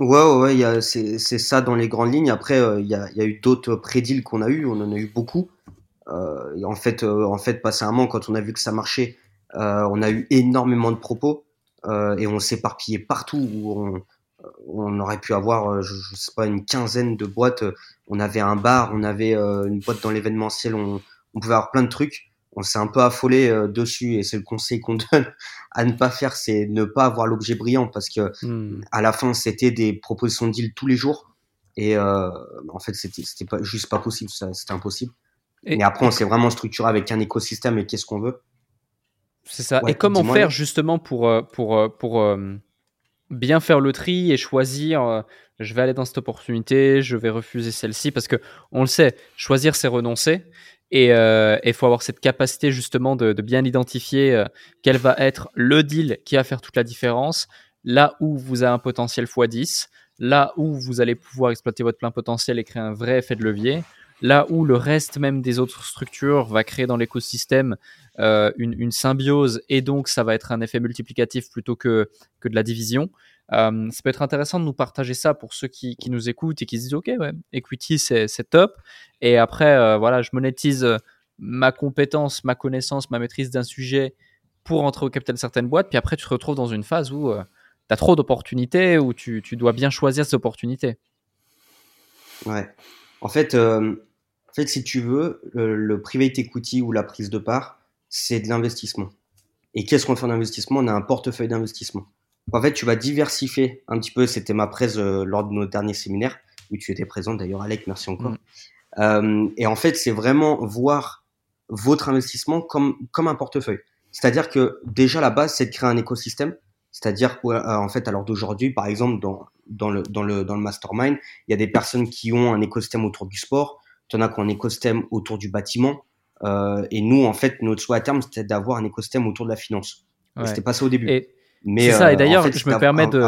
Ouais, ouais, ouais c'est ça dans les grandes lignes. Après, il y, a, y, a, eu d'autres pré-deals qu'on a eu, on en a eu beaucoup. Euh, en fait, euh, en fait, passé un moment, quand on a vu que ça marchait, euh, on a eu énormément de propos et on s'éparpillait partout où on, on aurait pu avoir, je, sais pas, une quinzaine de boîtes. On avait un bar, on avait une boîte dans l'événementiel, on, on, pouvait avoir plein de trucs. On s'est un peu affolé dessus et c'est le conseil qu'on donne à ne pas faire, c'est ne pas avoir l'objet brillant parce que hmm. à la fin c'était des propositions de deal tous les jours et en fait c'était pas juste pas possible, c'était impossible. Et, après, on s'est vraiment structuré avec un écosystème et qu'est-ce qu'on veut. C'est ça. et comment faire justement pour, euh, pour, euh, pour, euh, bien faire le tri et choisir je vais aller dans cette opportunité, je vais refuser celle-ci? Parce que on le sait, choisir c'est renoncer. Et il faut avoir cette capacité justement de, de bien identifier quel va être le deal qui va faire toute la différence, là où vous avez un potentiel x10, là où vous allez pouvoir exploiter votre plein potentiel et créer un vrai effet de levier, Là où le reste même des autres structures va créer dans l'écosystème euh, une, symbiose et donc ça va être un effet multiplicatif plutôt que, que de la division. Euh, ça peut être intéressant de nous partager ça pour ceux qui, nous écoutent et qui se disent ok ouais equity c'est top. Et après euh, voilà je monétise ma compétence ma connaissance ma maîtrise d'un sujet pour entrer au capital de certaines boîtes. Puis après tu te retrouves dans une phase où tu as trop d'opportunités où tu, tu, dois bien choisir ces opportunités. Ouais. En fait, euh, fait, si tu veux, le, private equity ou la prise de part, c'est de l'investissement. Et qu'est-ce qu'on fait en investissement? On a un portefeuille d'investissement. En fait, tu vas diversifier un petit peu. C'était ma presse euh, lors de nos derniers séminaires où tu étais présent d'ailleurs, Alec. Merci encore. Mm. Euh, et en fait, c'est vraiment voir votre investissement comme comme un portefeuille. C'est-à-dire que déjà la base, c'est de créer un écosystème. C'est-à-dire en fait, à l'heure d'aujourd'hui, par exemple, dans dans le, dans le, dans le mastermind, il y a des personnes qui ont un écosystème autour du sport, tu en as qui ont un écosystème autour du bâtiment. Euh, et nous, en fait, notre souhait à terme, c'était d'avoir un écosystème autour de la finance. C'était pas ça au début. c'est ça. et euh, d'ailleurs, je me permets de,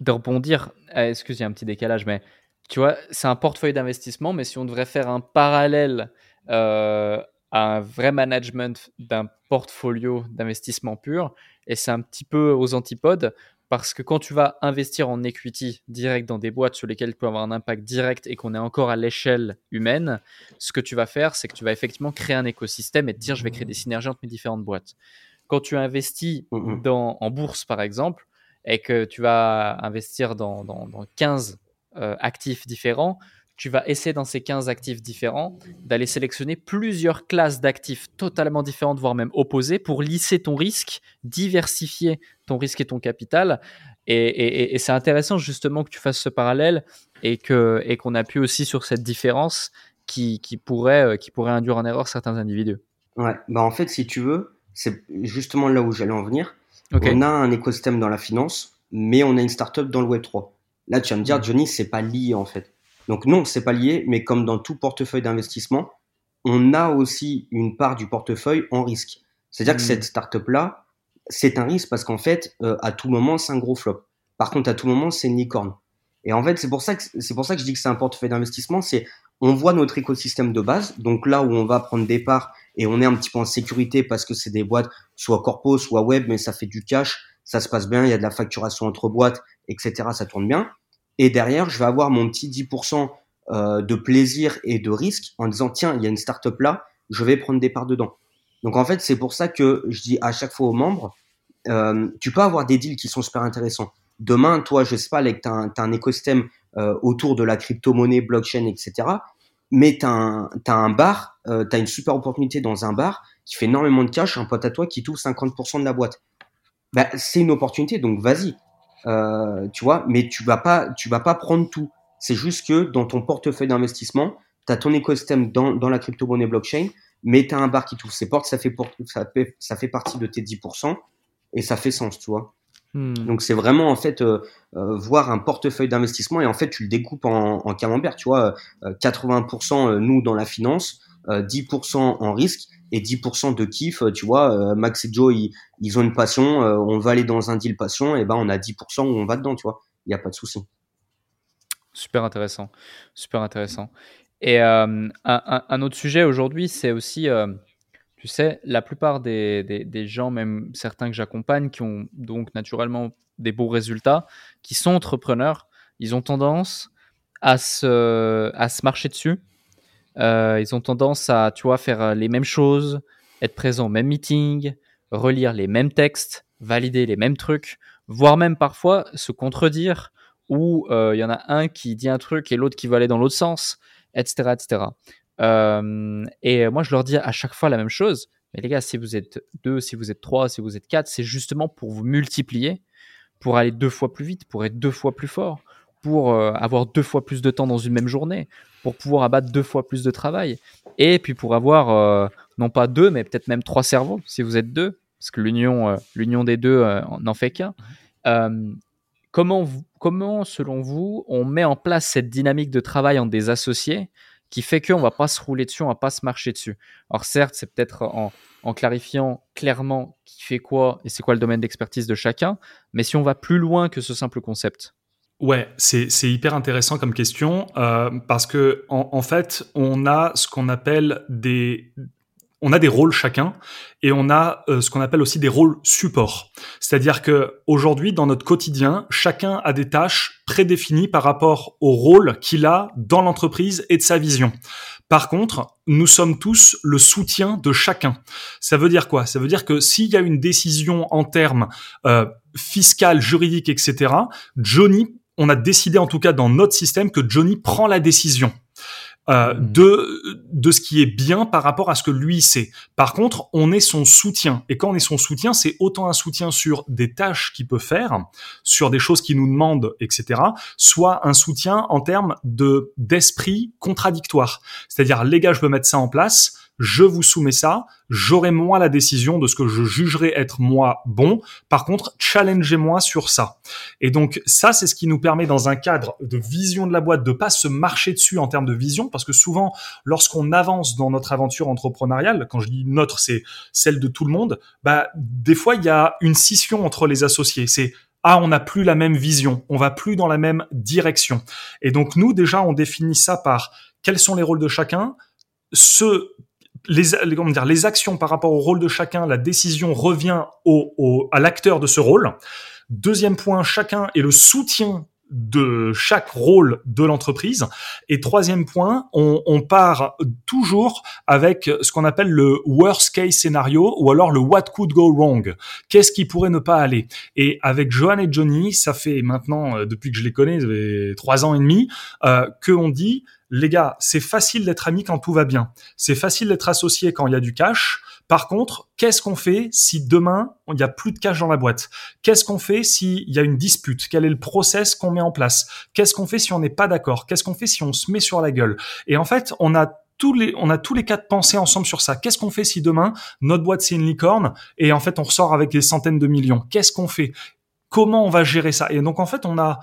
de rebondir. Euh, excusez, il y a un petit décalage, mais tu vois, c'est un portefeuille d'investissement, mais si on devrait faire un parallèle à un vrai management d'un portfolio d'investissement pur, et c'est un petit peu aux antipodes, parce que quand tu vas investir en equity direct dans des boîtes sur lesquelles tu peux avoir un impact direct et qu'on est encore à l'échelle humaine, ce que tu vas faire, c'est que tu vas effectivement créer un écosystème et te dire je vais créer des synergies entre mes différentes boîtes. Quand tu investis mm, mm. dans, en bourse, par exemple, et que tu vas investir dans, dans, 15 euh, actifs différents, tu vas essayer dans ces 15 actifs différents d'aller sélectionner plusieurs classes d'actifs totalement différentes, voire même opposées, pour lisser ton risque, diversifier ton risque et ton capital. Et, c'est intéressant justement que tu fasses ce parallèle et qu'on appuie aussi sur cette différence qui, pourrait, euh, qui pourrait induire en erreur certains individus. Ouais, bah en fait, si tu veux, c'est justement là où j'allais en venir. On a un écosystème dans la finance, mais on a une startup dans le Web 3. Là, tu vas me dire, mmh. Johnny, c'est pas lié en fait. Donc non, c'est pas lié, mais comme dans tout portefeuille d'investissement, on a aussi une part du portefeuille en risque. C'est-à-dire que hmm. cette startup-là, c'est un risque parce qu'en fait, euh, à tout moment, c'est un gros flop. Par contre, à tout moment, c'est une licorne. Et en fait, c'est pour ça que c'est pour ça que je dis que c'est un portefeuille d'investissement. C'est on voit notre écosystème de base, donc là où on va prendre des parts et on est un petit peu en sécurité parce que c'est des boîtes soit corpo, soit web, mais ça fait du cash, ça se passe bien, il y a de la facturation entre boîtes, etc. Ça tourne bien. Et derrière, je vais avoir mon petit 10% euh, de plaisir et de risque en disant tiens, il y a une startup là, je vais prendre des parts dedans. Donc en fait, c'est pour ça que je dis à chaque fois aux membres, euh, tu peux avoir des deals qui sont super intéressants. Demain, toi, je sais pas, tu as, un écosystème euh, autour de la crypto-monnaie, blockchain, etc. Mais tu as, un bar, euh, tu as une super opportunité dans un bar qui fait énormément de cash, un pote à toi qui touche 50% de la boîte. Bah, c'est une opportunité, donc vas-y. Euh, tu vois, mais tu vas pas, tu vas pas prendre tout. C'est juste que dans ton portefeuille d'investissement, tu as ton écosystème dans, dans la crypto-monnaie blockchain, mais tu as un bar qui touche ses portes, ça fait, pour, ça, fait, ça fait partie de tes 10%, et ça fait sens, tu vois. Hmm. Donc c'est vraiment en fait euh, euh, voir un portefeuille d'investissement et en fait tu le découpes en, en camembert, tu vois, 80% nous dans la finance, 10% en risque et 10% de kiff, tu vois, Max et Joe ils, ont une passion, on va aller dans un deal passion, et ben on a 10% où on va dedans, tu vois, il n'y a pas de souci. Super intéressant, super intéressant. Et euh, un, autre sujet aujourd'hui, c'est aussi, euh, tu sais, la plupart des, des, gens, même certains que j'accompagne, qui ont donc naturellement des beaux résultats, qui sont entrepreneurs, ils ont tendance à se, à se marcher dessus. Euh, ils ont tendance à, tu vois, faire les mêmes choses, être présent au même meeting, relire les mêmes textes, valider les mêmes trucs, voire même parfois se contredire, où il y en a un qui dit un truc et l'autre qui va aller dans l'autre sens etc. etc. Euh, et moi, je leur dis à chaque fois la même chose. Mais les gars, si vous êtes deux, si vous êtes trois, si vous êtes quatre, c'est justement pour vous multiplier, pour aller deux fois plus vite, pour être deux fois plus fort, pour euh, avoir deux fois plus de temps dans une même journée, pour pouvoir abattre deux fois plus de travail, et puis pour avoir euh, non pas deux, mais peut-être même trois cerveaux, si vous êtes deux, parce que l'union, l'union des deux n'en fait qu'un. Comment, comment, selon vous, on met en place cette dynamique de travail en des associés qui fait qu'on ne va pas se rouler dessus, on ne va pas se marcher dessus? Alors certes, c'est peut-être en, clarifiant clairement qui fait quoi et c'est quoi le domaine d'expertise de chacun, mais si on va plus loin que ce simple concept. Ouais, c'est hyper intéressant comme question euh, parce que en, fait, on a ce qu'on appelle des on a des rôles chacun et on a euh, ce qu'on appelle aussi des rôles support. C'est-à-dire que aujourd'hui dans notre quotidien, chacun a des tâches prédéfinies par rapport au rôle qu'il a dans l'entreprise et de sa vision. Par contre, nous sommes tous le soutien de chacun. Ça veut dire quoi? Ça veut dire que s'il y a une décision en termes euh, fiscal, juridique, etc., Johnny, on a décidé en tout cas dans notre système que Johnny prend la décision. Euh, hmm. de de ce qui est bien par rapport à ce que lui sait. Par contre, on est son soutien et quand on est son soutien, c'est autant un soutien sur des tâches qu'il peut faire, sur des choses qu'il nous demande, etc. Soit un soutien en termes de d'esprit contradictoire. C'est-à-dire les gars, je peux mettre ça en place je vous soumets ça, j'aurai moi la décision de ce que je jugerai être moi bon. Par contre, challengez-moi sur ça. Et donc ça, c'est ce qui nous permet dans un cadre de vision de la boîte de pas se marcher dessus en termes de vision, parce que souvent, lorsqu'on avance dans notre aventure entrepreneuriale, quand je dis notre, c'est celle de tout le monde, bah des fois il y a une scission entre les associés. C'est ah, on n'a plus la même vision, on va plus dans la même direction. Et donc nous déjà, on définit ça par quels sont les rôles de chacun, ce les, comment dire, les actions par rapport au rôle de chacun, la décision revient au, au à l'acteur de ce rôle. Deuxième point, chacun est le soutien de chaque rôle de l'entreprise. Et troisième point, on, on, part toujours avec ce qu'on appelle le worst case scénario ou alors le what could go wrong. Qu'est-ce qui pourrait ne pas aller? Et avec Johan et Johnny, ça fait maintenant, euh, depuis que je les connais, trois ans et demi, euh, qu'on dit les gars, c'est facile d'être amis quand tout va bien. C'est facile d'être associé quand il y a du cash. Par contre, qu'est-ce qu'on fait si demain, il n'y a plus de cash dans la boîte? Qu'est-ce qu'on fait s'il y a une dispute? Quel est le process qu'on met en place? Qu'est-ce qu'on fait si on n'est pas d'accord? Qu'est-ce qu'on fait si on se met sur la gueule? Et en fait, on a tous les, on a tous les quatre pensées ensemble sur ça. Qu'est-ce qu'on fait si demain, notre boîte c'est une licorne et en fait on ressort avec des centaines de millions? Qu'est-ce qu'on fait? Comment on va gérer ça? Et donc en fait, on a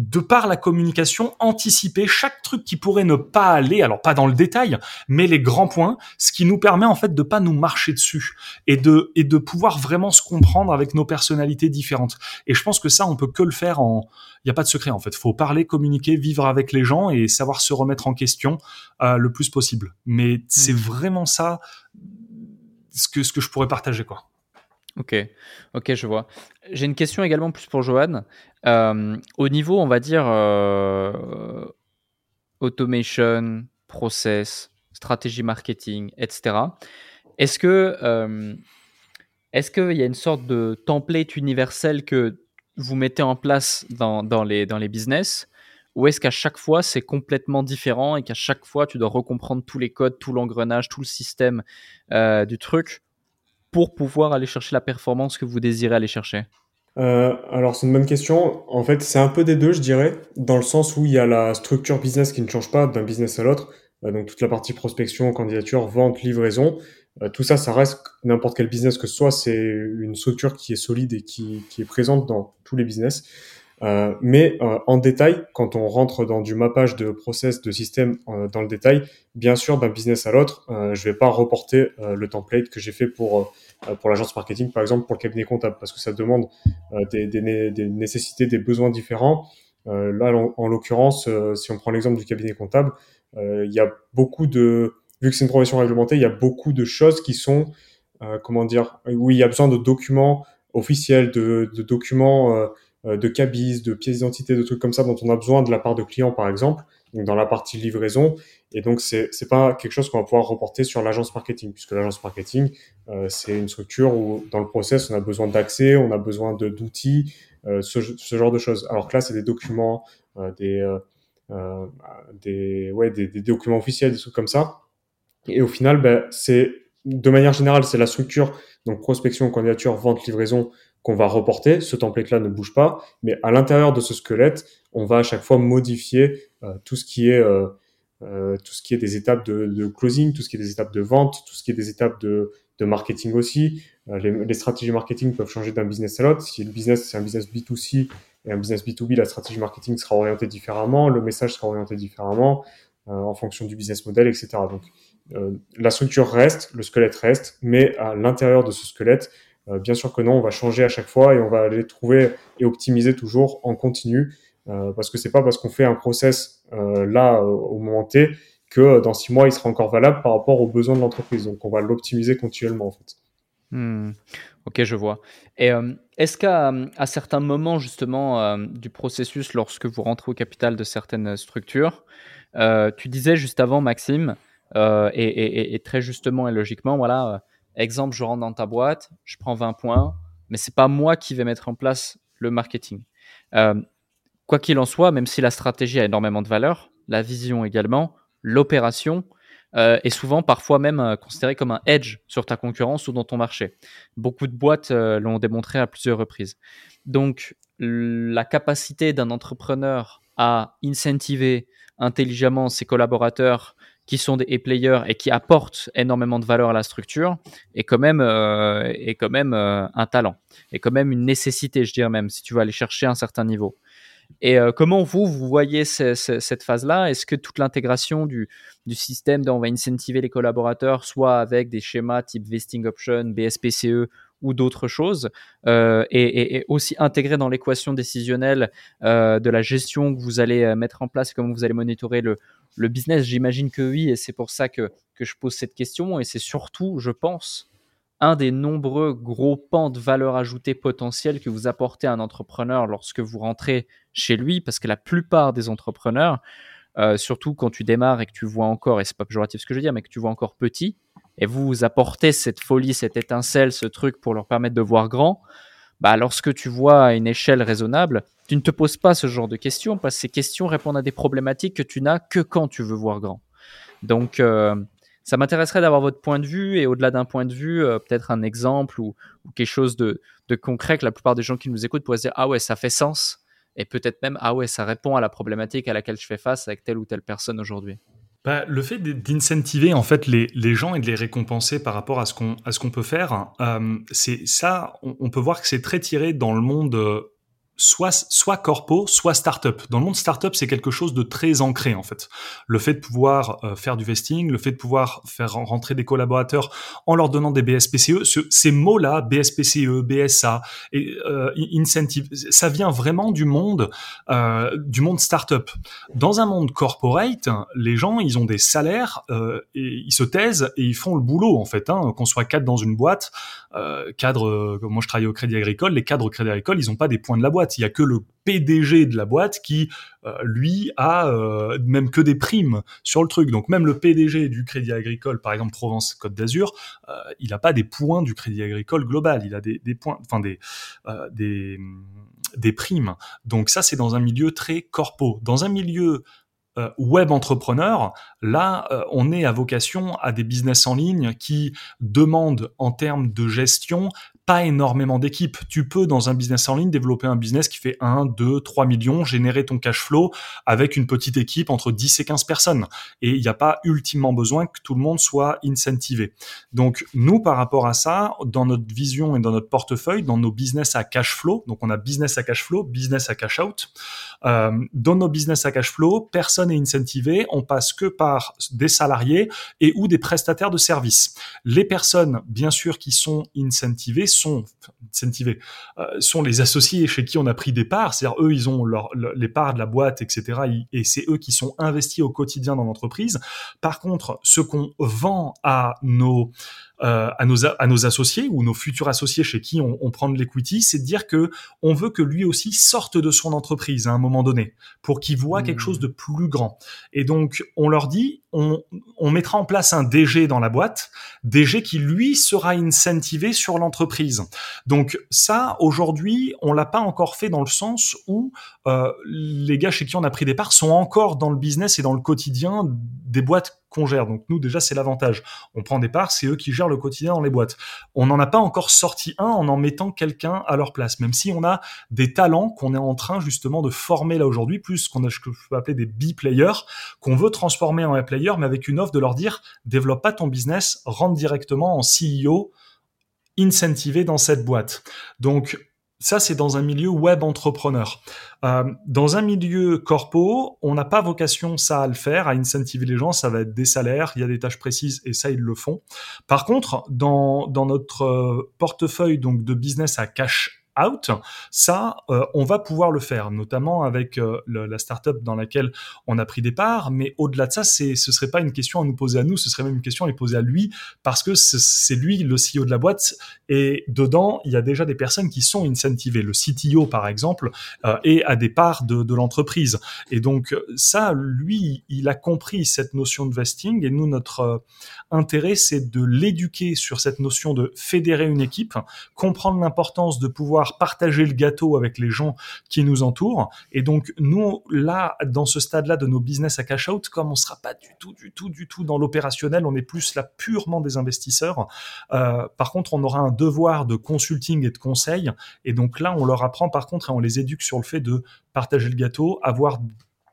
de par la communication, anticiper chaque truc qui pourrait ne pas aller, alors pas dans le détail, mais les grands points, ce qui nous permet en fait de pas nous marcher dessus et de et de pouvoir vraiment se comprendre avec nos personnalités différentes. Et je pense que ça, on peut que le faire en, il y a pas de secret en fait. Faut parler, communiquer, vivre avec les gens et savoir se remettre en question euh, le plus possible. Mais c'est mmh. vraiment ça ce que ce que je pourrais partager quoi. Ok, ok, je vois. J'ai une question également plus pour Johan. Euh, au niveau, on va dire, euh, automation, process, stratégie marketing, etc. Est-ce que euh, est-ce qu'il y a une sorte de template universel que vous mettez en place dans, dans, les, dans les business ou est-ce qu'à chaque fois c'est complètement différent et qu'à chaque fois tu dois recomprendre tous les codes, tout l'engrenage, tout le système du truc? Pour pouvoir aller chercher la performance que vous désirez aller chercher euh, alors c'est une bonne question. En fait, c'est un peu des deux, je dirais, dans le sens où il y a la structure business qui ne change pas d'un business à l'autre. Euh, donc toute la partie prospection, candidature, vente, livraison. Euh, tout ça, ça reste n'importe quel business que ce soit. C'est une structure qui est solide et qui, qui est présente dans tous les business. Euh, mais euh, en détail, quand on rentre dans du mappage de process, de système euh, dans le détail, bien sûr, d'un business à l'autre, je vais pas reporter le template que j'ai fait pour pour l'agence marketing, par exemple, pour le cabinet comptable, parce que ça demande des, des, des, nécessités, des besoins différents. là, en, en l'occurrence, si on prend l'exemple du cabinet comptable, il y a beaucoup de, vu que c'est une profession réglementée, il y a beaucoup de choses qui sont, comment dire, où il y a besoin de documents officiels, de, de documents euh, de cabis, de pièces d'identité, de trucs comme ça dont on a besoin de la part de clients, par exemple, dans la partie livraison. Et donc, c'est n'est pas quelque chose qu'on va pouvoir reporter sur l'agence marketing, puisque l'agence marketing, euh, c'est une structure où, dans le process, on a besoin d'accès, on a besoin d'outils, euh, ce, genre de choses. Alors que là, c'est des documents, euh, des, euh, des, ouais, des, documents officiels, des trucs comme ça. Et au final, ben, c'est de manière générale, c'est la structure, donc prospection, candidature, vente, livraison, qu'on va reporter. Ce template-là ne bouge pas, mais à l'intérieur de ce squelette, on va à chaque fois modifier euh, tout ce qui est euh, euh, tout ce qui est des étapes de, closing, tout ce qui est des étapes de vente, tout ce qui est des étapes de, marketing aussi. Les, les, stratégies marketing peuvent changer d'un business à l'autre. Si le business c'est un business B2C et un business B2B, la stratégie marketing sera orientée différemment, le message sera orienté différemment en fonction du business model, etc. Donc la structure reste, le squelette reste, mais à l'intérieur de ce squelette, bien sûr que non, on va changer à chaque fois et on va aller trouver et optimiser toujours en continu euh, parce que c'est pas parce qu'on fait un process euh, là au moment T que dans six mois il sera encore valable par rapport aux besoins de l'entreprise. Donc on va l'optimiser continuellement en fait. Hmm. Ok, je vois. Et est-ce qu'à certains moments justement du processus, lorsque vous rentrez au capital de certaines structures, tu disais juste avant, Maxime, et, très justement et logiquement, voilà, Exemple, je rentre dans ta boîte, je prends 20 points, mais c'est pas moi qui vais mettre en place le marketing. Euh, quoi qu'il en soit, même si la stratégie a énormément de valeur, la vision également, l'opération euh, est souvent parfois même euh, considérée comme un edge sur ta concurrence ou dans ton marché. Beaucoup de boîtes l'ont démontré à plusieurs reprises. Donc, la capacité d'un entrepreneur à incentiver intelligemment ses collaborateurs qui sont des players et qui apportent énormément de valeur à la structure est quand même, euh, est quand même euh, un talent, et quand même une nécessité, je dirais même, si tu veux aller chercher un certain niveau. Et euh, comment vous, vous voyez cette phase-là? Est-ce que toute l'intégration du, du système dont on va incentiver les collaborateurs, soit avec des schémas type vesting option, BSPCE ou d'autres choses, euh, et, aussi intégrée dans l'équation décisionnelle euh, de la gestion que vous allez mettre en place, comment vous allez monitorer le, le business, j'imagine que oui, et c'est pour ça que, que je pose cette question, et c'est surtout, je pense, un des nombreux gros pans de valeur ajoutée potentielle que vous apportez à un entrepreneur lorsque vous rentrez chez lui, parce que la plupart des entrepreneurs, euh, surtout quand tu démarres et que tu vois encore, et c'est pas péjoratif ce que je veux dire, mais que tu vois encore petit, et vous, apportez cette folie, cette étincelle, ce truc pour leur permettre de voir grand, bah, lorsque tu vois à une échelle raisonnable, tu ne te poses pas ce genre de questions parce que ces questions répondent à des problématiques que tu n'as que quand tu veux voir grand. Donc, euh, ça m'intéresserait d'avoir votre point de vue et au-delà d'un point de vue, euh, peut-être un exemple ou, quelque chose de, concret que la plupart des gens qui nous écoutent pourraient se dire Ah ouais, ça fait sens. Et peut-être même Ah ouais, ça répond à la problématique à laquelle je fais face avec telle ou telle personne aujourd'hui. Bah, le fait d'incentiver en fait les, les, gens et de les récompenser par rapport à ce qu'on à ce qu'on peut faire, euh, c'est ça. On, on, peut voir que c'est très tiré dans le monde soit, soit corpo, soit startup. Dans le monde startup, c'est quelque chose de très ancré en fait. Le fait de pouvoir euh, faire du vesting, le fait de pouvoir faire rentrer des collaborateurs en leur donnant des BSPCE, ce, ces mots-là, BSPCE, BSA, et, euh, incentive, ça vient vraiment du monde, euh, du monde startup. Dans un monde corporate, les gens, ils ont des salaires, euh, et ils se taisent et ils font le boulot en fait. Hein. Qu'on soit cadre dans une boîte, cadre, moi je travaille au Crédit Agricole, les cadres au Crédit Agricole, ils n'ont pas des points de la boîte Il y a que le PDG de la boîte qui, euh, lui, a euh, même que des primes sur le truc. Donc même le PDG du Crédit Agricole, par exemple Provence-Côte d'Azur, euh, il n'a pas des points du Crédit Agricole global. Il a des, points, enfin des, des, des primes. Donc ça, c'est dans un milieu très corpo. Dans un milieu web entrepreneur, là, on est à vocation à des business en ligne qui demandent en termes de gestion énormément d'équipes. Tu peux, dans un business en ligne, développer un business qui fait 1, 2, 3 millions, générer ton cash flow avec une petite équipe entre 10 et 15 personnes. Et il n'y a pas ultimement besoin que tout le monde soit incentivé. Donc, nous, par rapport à ça, dans notre vision et dans notre portefeuille, dans nos business à cash flow, donc on a business à cash flow, business à cash out, euh, dans nos business à cash flow, personne n'est incentivé, on passe que par des salariés et ou des prestataires de services. Les personnes, bien sûr, qui sont incentivées euh, sont les associés chez qui on a pris des parts, c'est-à-dire eux, ils ont les parts de la boîte, etc. Et c'est eux qui sont investis au quotidien dans l'entreprise. Par contre, ce qu'on vend à nos euh, à, nos, à nos associés ou nos futurs associés chez qui on, on prend de l'equity, c'est de dire que on veut que lui aussi sorte de son entreprise à un moment donné pour qu'il voit quelque chose de mmh. plus grand. Et donc, on leur dit, on, on mettra en place un DG dans la boîte, DG qui lui sera incentivé sur l'entreprise. Donc ça, aujourd'hui, on l'a pas encore fait dans le sens où euh, les gars chez qui on a pris des parts sont encore dans le business et dans le quotidien des boîtes qu'on gère. Donc nous déjà c'est l'avantage. On prend des parts, c'est eux qui gèrent le quotidien dans les boîtes. On n'en a pas encore sorti un en en mettant quelqu'un à leur place, même si on a des talents qu'on est en train justement de former là aujourd'hui, plus qu'on a ce que je peux appeler des B-players, qu'on veut transformer en A-player, mais avec une offre de leur dire développe pas ton business, rentre directement en CEO incentivé dans cette boîte. Donc ça, c'est dans un milieu web entrepreneur. Euh, dans un milieu corpo, on n'a pas vocation ça à le faire, à incentiver les gens, ça va être des salaires, il y a des tâches précises et ça, ils le font. Par contre, dans, dans notre euh, portefeuille donc de business à cash ça, euh, on va pouvoir le faire, notamment avec euh, la startup dans laquelle on a pris des parts. Mais au-delà de ça, ce serait pas une question à nous poser à nous, ce serait même une question à lui poser parce que c'est lui le CEO de la boîte. Et dedans, il y a déjà des personnes qui sont incentivées. Le CTO, par exemple, euh, est à des parts de, de l'entreprise. Et donc ça, lui, il a compris cette notion de vesting. Et nous, notre euh, intérêt, c'est de l'éduquer sur cette notion de fédérer une équipe, comprendre l'importance de pouvoir partager le gâteau avec les gens qui nous entourent. Et donc, nous, là, dans ce stade-là de nos business à cash out, comme on sera pas du tout, du tout, du tout dans l'opérationnel, on est plus là purement des investisseurs. Euh, par contre, on aura un devoir de consulting et de conseil. Et donc là, on leur apprend par contre et on les éduque sur le fait de partager le gâteau, avoir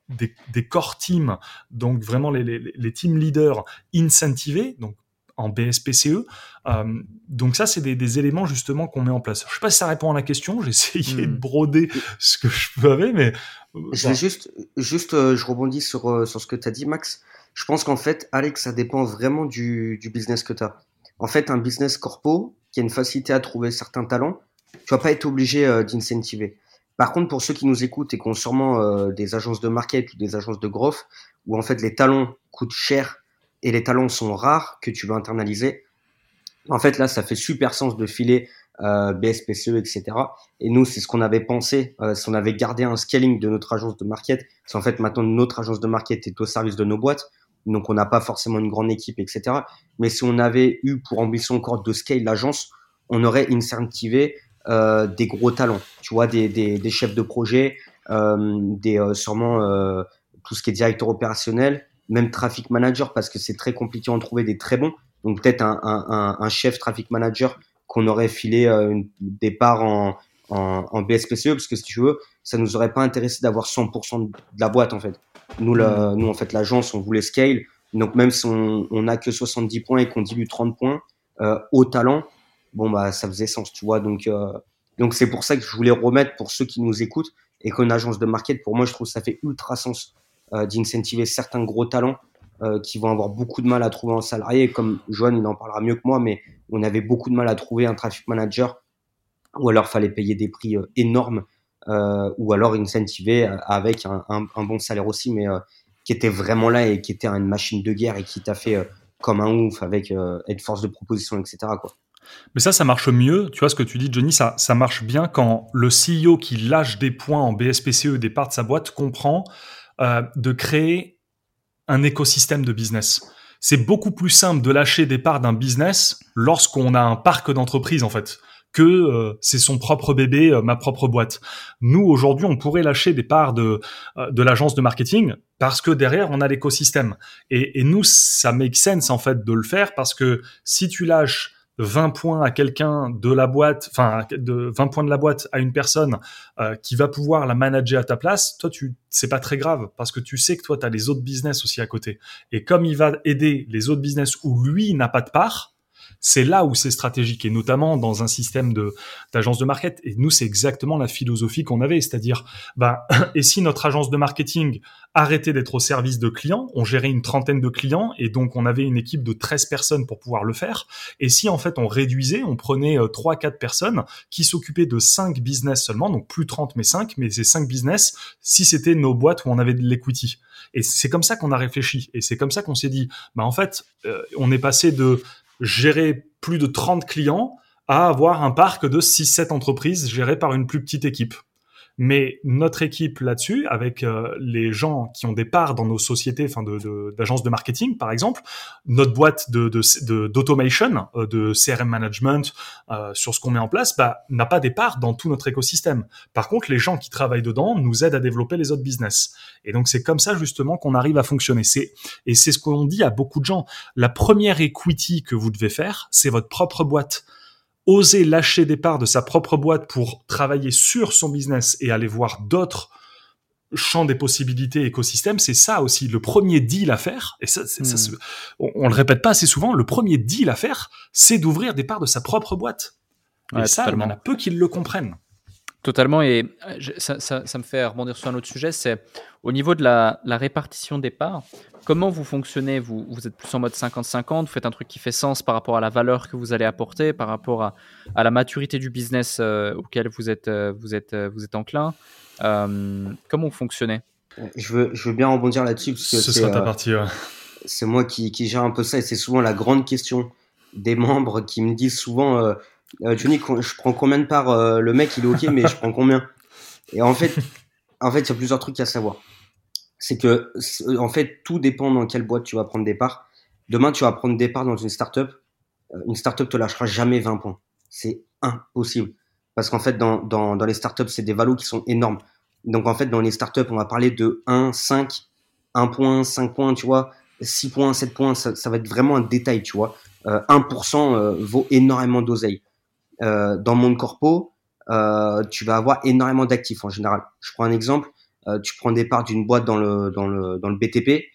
des, des core teams, donc vraiment les, les, les team leaders incentivés, donc en BSPCE. Euh, donc ça, c'est des, des, éléments justement qu'on met en place. Je sais pas si ça répond à la question. J'ai essayé de hmm. broder ce que je pouvais, mais euh, je vais juste, juste, euh, je rebondis sur euh, sur ce que tu as dit, Max. Je pense qu'en fait, Alex, ça dépend vraiment du, du business que tu as. En fait, un business corpo qui a une facilité à trouver certains talents, tu vas pas être obligé d'incentiver. Par contre, pour ceux qui nous écoutent et qui ont sûrement des agences de market ou des agences de growth, où en fait les talents coûtent cher et les talents sont rares que tu veux internaliser. En fait, là, ça fait super sens de filer euh, BSPCE, etc. Et nous, c'est ce qu'on avait pensé. Euh, si on avait gardé un scaling de notre agence de market, c'est en fait maintenant notre agence de market est au service de nos boîtes. Donc, on n'a pas forcément une grande équipe, etc. Mais si on avait eu pour ambition encore de scale l'agence, on aurait incentivé euh, des gros talents. Tu vois, des, des, chefs de projet, des sûrement tout ce qui est directeur opérationnel, même traffic manager, parce que c'est très compliqué en trouver des très bons. Donc peut-être un, un, un, chef traffic manager qu'on aurait filé euh, une, des parts en, en, en, BSPCE, parce que si tu veux, ça nous aurait pas intéressé d'avoir 100% de la boîte en fait. Nous, la, mm. nous en fait, l'agence, on voulait scale. Donc même si on, on a que 70 points et qu'on dilue 30 points euh, au talent, bon bah ça faisait sens, tu vois. Donc euh, donc c'est pour ça que je voulais remettre pour ceux qui nous écoutent et qu'une agence de market, pour moi, je trouve que ça fait ultra sens d'incentiver certains gros talents euh, qui vont avoir beaucoup de mal à trouver un salarié. Comme Johan, il en parlera mieux que moi, mais on avait beaucoup de mal à trouver un traffic manager ou alors fallait payer des prix euh, énormes ou alors incentiver avec un, un, bon salaire aussi, mais qui était vraiment là et qui était une machine de guerre et qui t'a fait comme un ouf avec être force de proposition, etc. Quoi. Mais ça, ça marche mieux. Tu vois ce que tu dis, Johnny, ça, ça marche bien quand le CEO qui lâche des points en BSPCE des parts de sa boîte comprend euh, de créer un écosystème de business. C'est beaucoup plus simple de lâcher des parts d'un business lorsqu'on a un parc d'entreprise, en fait que euh, c'est son propre bébé, euh, ma propre boîte. Nous, aujourd'hui, on pourrait lâcher des parts de, de l'agence de marketing parce que derrière, on a l'écosystème. Et, et, nous, ça make sense, en fait, de le faire parce que si tu lâches 20 points à quelqu'un de la boîte, enfin, de 20 points de la boîte à une personne qui va pouvoir la manager à ta place, toi, tu, c'est pas très grave parce que tu sais que toi, tu as les autres business aussi à côté. Et comme il va aider les autres business où lui n'a pas de part, c'est là où c'est stratégique et notamment dans un système d'agence de market. Et nous, c'est exactement la philosophie qu'on avait, c'est-à-dire, bah, et si notre agence de marketing arrêtait d'être au service de clients, on gérait une trentaine de clients et donc on avait une équipe de 13 personnes pour pouvoir le faire. Et si en fait on réduisait, on prenait euh, trois, 4 personnes qui s'occupaient de 5 business seulement, donc plus 30 mais 5, mais ces 5 business, si c'était nos boîtes où on avait de l'equity. Et c'est comme ça qu'on a réfléchi. Et c'est comme ça qu'on s'est dit, bah en fait, euh, on est passé de gérer plus de 30 clients à avoir un parc de 6-7 entreprises gérées par une plus petite équipe. Mais notre équipe là-dessus, avec euh, les gens qui ont des parts dans nos sociétés, enfin de, d'agences de, marketing par exemple, notre boîte de, d'automation, euh, de, CRM management euh, sur ce qu'on met en place, bah, n'a pas des parts dans tout notre écosystème. Par contre, les gens qui travaillent dedans nous aident à développer les autres business. Et donc c'est comme ça justement qu'on arrive à fonctionner. C'est et c'est ce qu'on dit à beaucoup de gens. La première equity que vous devez faire, c'est votre propre boîte oser lâcher des parts de sa propre boîte pour travailler sur son business et aller voir d'autres champs des possibilités écosystèmes, c'est ça aussi le premier deal à faire. Et ça, ça hmm. on, le répète pas assez souvent. Le premier deal à faire, c'est d'ouvrir des parts de sa propre boîte. et ça, il y en a peu qui le comprennent. Totalement. Et euh, ça, ça, ça, me fait rebondir sur un autre sujet. C'est au niveau de la, la répartition des parts. Comment vous fonctionnez? Vous, vous êtes plus en mode 50-50, vous faites un truc qui fait sens par rapport à la valeur que vous allez apporter, par rapport à, à la maturité du business euh, auquel vous êtes, euh, vous êtes, euh, vous êtes enclin. comment vous fonctionnez? Je veux, je veux bien rebondir là-dessus. Ce sera ta partie. C'est moi qui, qui, gère un peu ça et c'est souvent la grande question des membres qui me disent souvent Johnny, je prends combien de parts Le mec, il est OK, mais je prends combien? Et en fait, en fait, il y a plusieurs trucs à savoir c'est que en fait tout dépend dans quelle boîte tu vas prendre des parts. Demain tu vas prendre des parts dans une startup, euh, une startup te lâchera jamais 20 points. C'est impossible parce qu'en fait dans, dans, dans les startups c'est des valos qui sont énormes. Donc en fait dans les startups on va parler de 1, 5, 1 point, 5 points, tu vois, 6 points, 7 points, ça, va être vraiment un détail, tu vois. Euh, 1% euh, vaut énormément d'oseille. Euh, dans mon corpo, euh, tu vas avoir énormément d'actifs en général. Je prends un exemple euh, tu prends des parts d'une boîte dans le, dans, le, dans le BTP,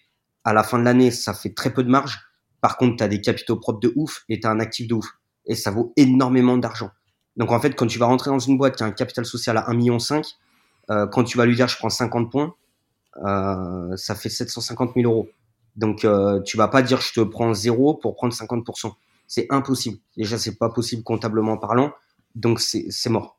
à la fin de l'année, ça fait très peu de marge. Par contre, tu as des capitaux propres de ouf et tu as un actif de ouf. Et ça vaut énormément d'argent. Donc en fait, quand tu vas rentrer dans une boîte qui a un capital social à 1,5 million, quand tu vas lui dire je prends 50 points, ça fait 750 000 euros. Donc euh, tu vas pas dire je te prends zéro pour prendre 50%. C'est impossible. Déjà, c'est pas possible comptablement parlant. Donc c'est mort.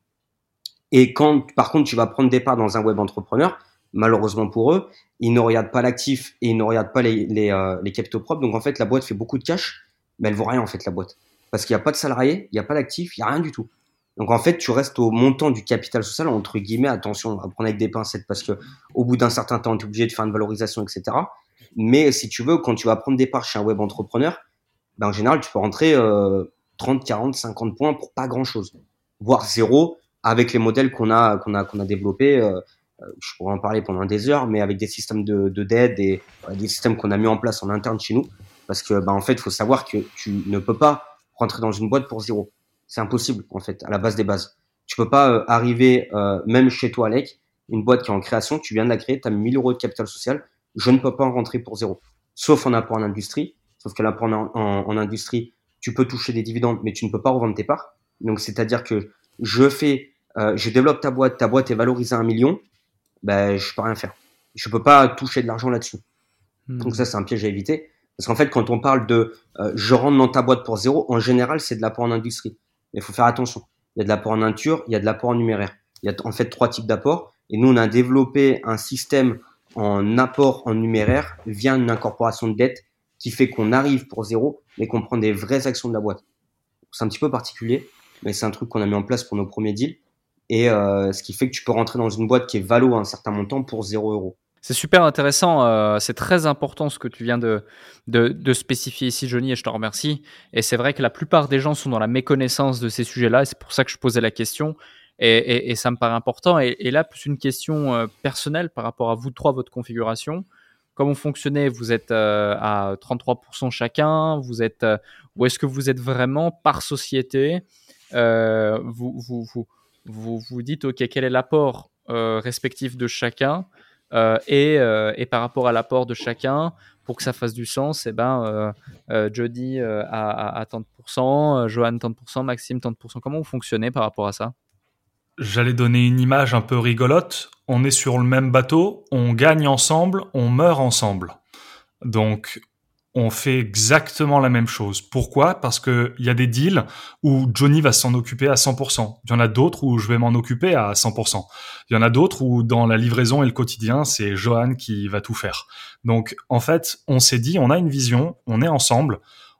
Et quand, par contre, tu vas prendre des parts dans un web entrepreneur, malheureusement pour eux, ils ne regardent pas l'actif et ils ne regardent pas les, euh, capitaux propres. Donc, en fait, la boîte fait beaucoup de cash, mais elle vaut rien, en fait, la boîte. Parce qu'il n'y a pas de salariés, il n'y a pas d'actifs, il n'y a rien du tout. Donc, en fait, tu restes au montant du capital social, entre guillemets, attention, à prendre avec des pincettes parce que au bout d'un certain temps, tu es obligé de faire une valorisation, etc. Mais si tu veux, quand tu vas prendre des parts chez un web entrepreneur, ben, en général, tu peux rentrer euh, 30, 40, 50 points pour pas grand chose, voire zéro avec les modèles qu'on a qu'on a qu'on a développés. Euh, euh, je pourrais en parler pendant des heures, mais avec des systèmes de d'aide et des systèmes qu'on a mis en place en interne chez nous, parce que bah, en fait, il faut savoir que tu ne peux pas rentrer dans une boîte pour zéro. C'est impossible en fait, à la base des bases. Tu peux pas euh, arriver même chez toi, Alec, une boîte qui est en création, tu viens de la créer, tu as 1000 euros de capital social, je ne peux pas en rentrer pour zéro. Sauf en apport en industrie, sauf qu'à l'apport en, en, en, industrie, tu peux toucher des dividendes, mais tu ne peux pas revendre tes parts. Donc c'est-à-dire que je fais euh, je développe ta boîte, ta boîte est valorisée à un million, ben je peux rien faire. Je peux pas toucher de l'argent là-dessus. Hmm. Donc ça c'est un piège à éviter. Parce qu'en fait quand on parle de euh, je rentre dans ta boîte pour zéro, en général c'est de l'apport en industrie. Mais il faut faire attention. Il y a de l'apport en nature, il y a de l'apport en numéraire. Il y a en fait trois types d'apports. Et nous on a développé un système en apport en numéraire via une incorporation de dette qui fait qu'on arrive pour zéro, mais qu'on prend des vraies actions de la boîte. C'est un petit peu particulier, mais c'est un truc qu'on a mis en place pour nos premiers deals. Et ce qui fait que tu peux rentrer dans une boîte qui est valo à un certain montant pour 0 euros. C'est super intéressant, euh, c'est très important ce que tu viens de, de, spécifier ici, Johnny, et je te remercie. Et c'est vrai que la plupart des gens sont dans la méconnaissance de ces sujets-là, et c'est pour ça que je posais la question, et, ça me paraît important. Et, là, plus une question euh, personnelle par rapport à vous trois, votre configuration. Comment vous fonctionnez Vous êtes euh, à 33% chacun. Vous êtes Ou est-ce que vous êtes vraiment par société? Vous, vous, vous, dites, OK, quel est l'apport respectif de chacun euh, euh, et, par rapport à l'apport de chacun, pour que ça fasse du sens, eh ben, euh, Jody à, à, 30%, Johan 30%, Maxime 30%. Comment vous fonctionnez par rapport à ça? J'allais donner une image un peu rigolote. On est sur le même bateau, on gagne ensemble, on meurt ensemble. Donc, on fait exactement la même chose. Pourquoi? Parce que il y a des deals où Johnny va s'en occuper à 100%. Il y en a d'autres où je vais m'en occuper à 100%. Il y en a d'autres où dans la livraison et le quotidien, c'est Johan qui va tout faire. Donc en fait, on s'est dit, on a une vision, on est ensemble,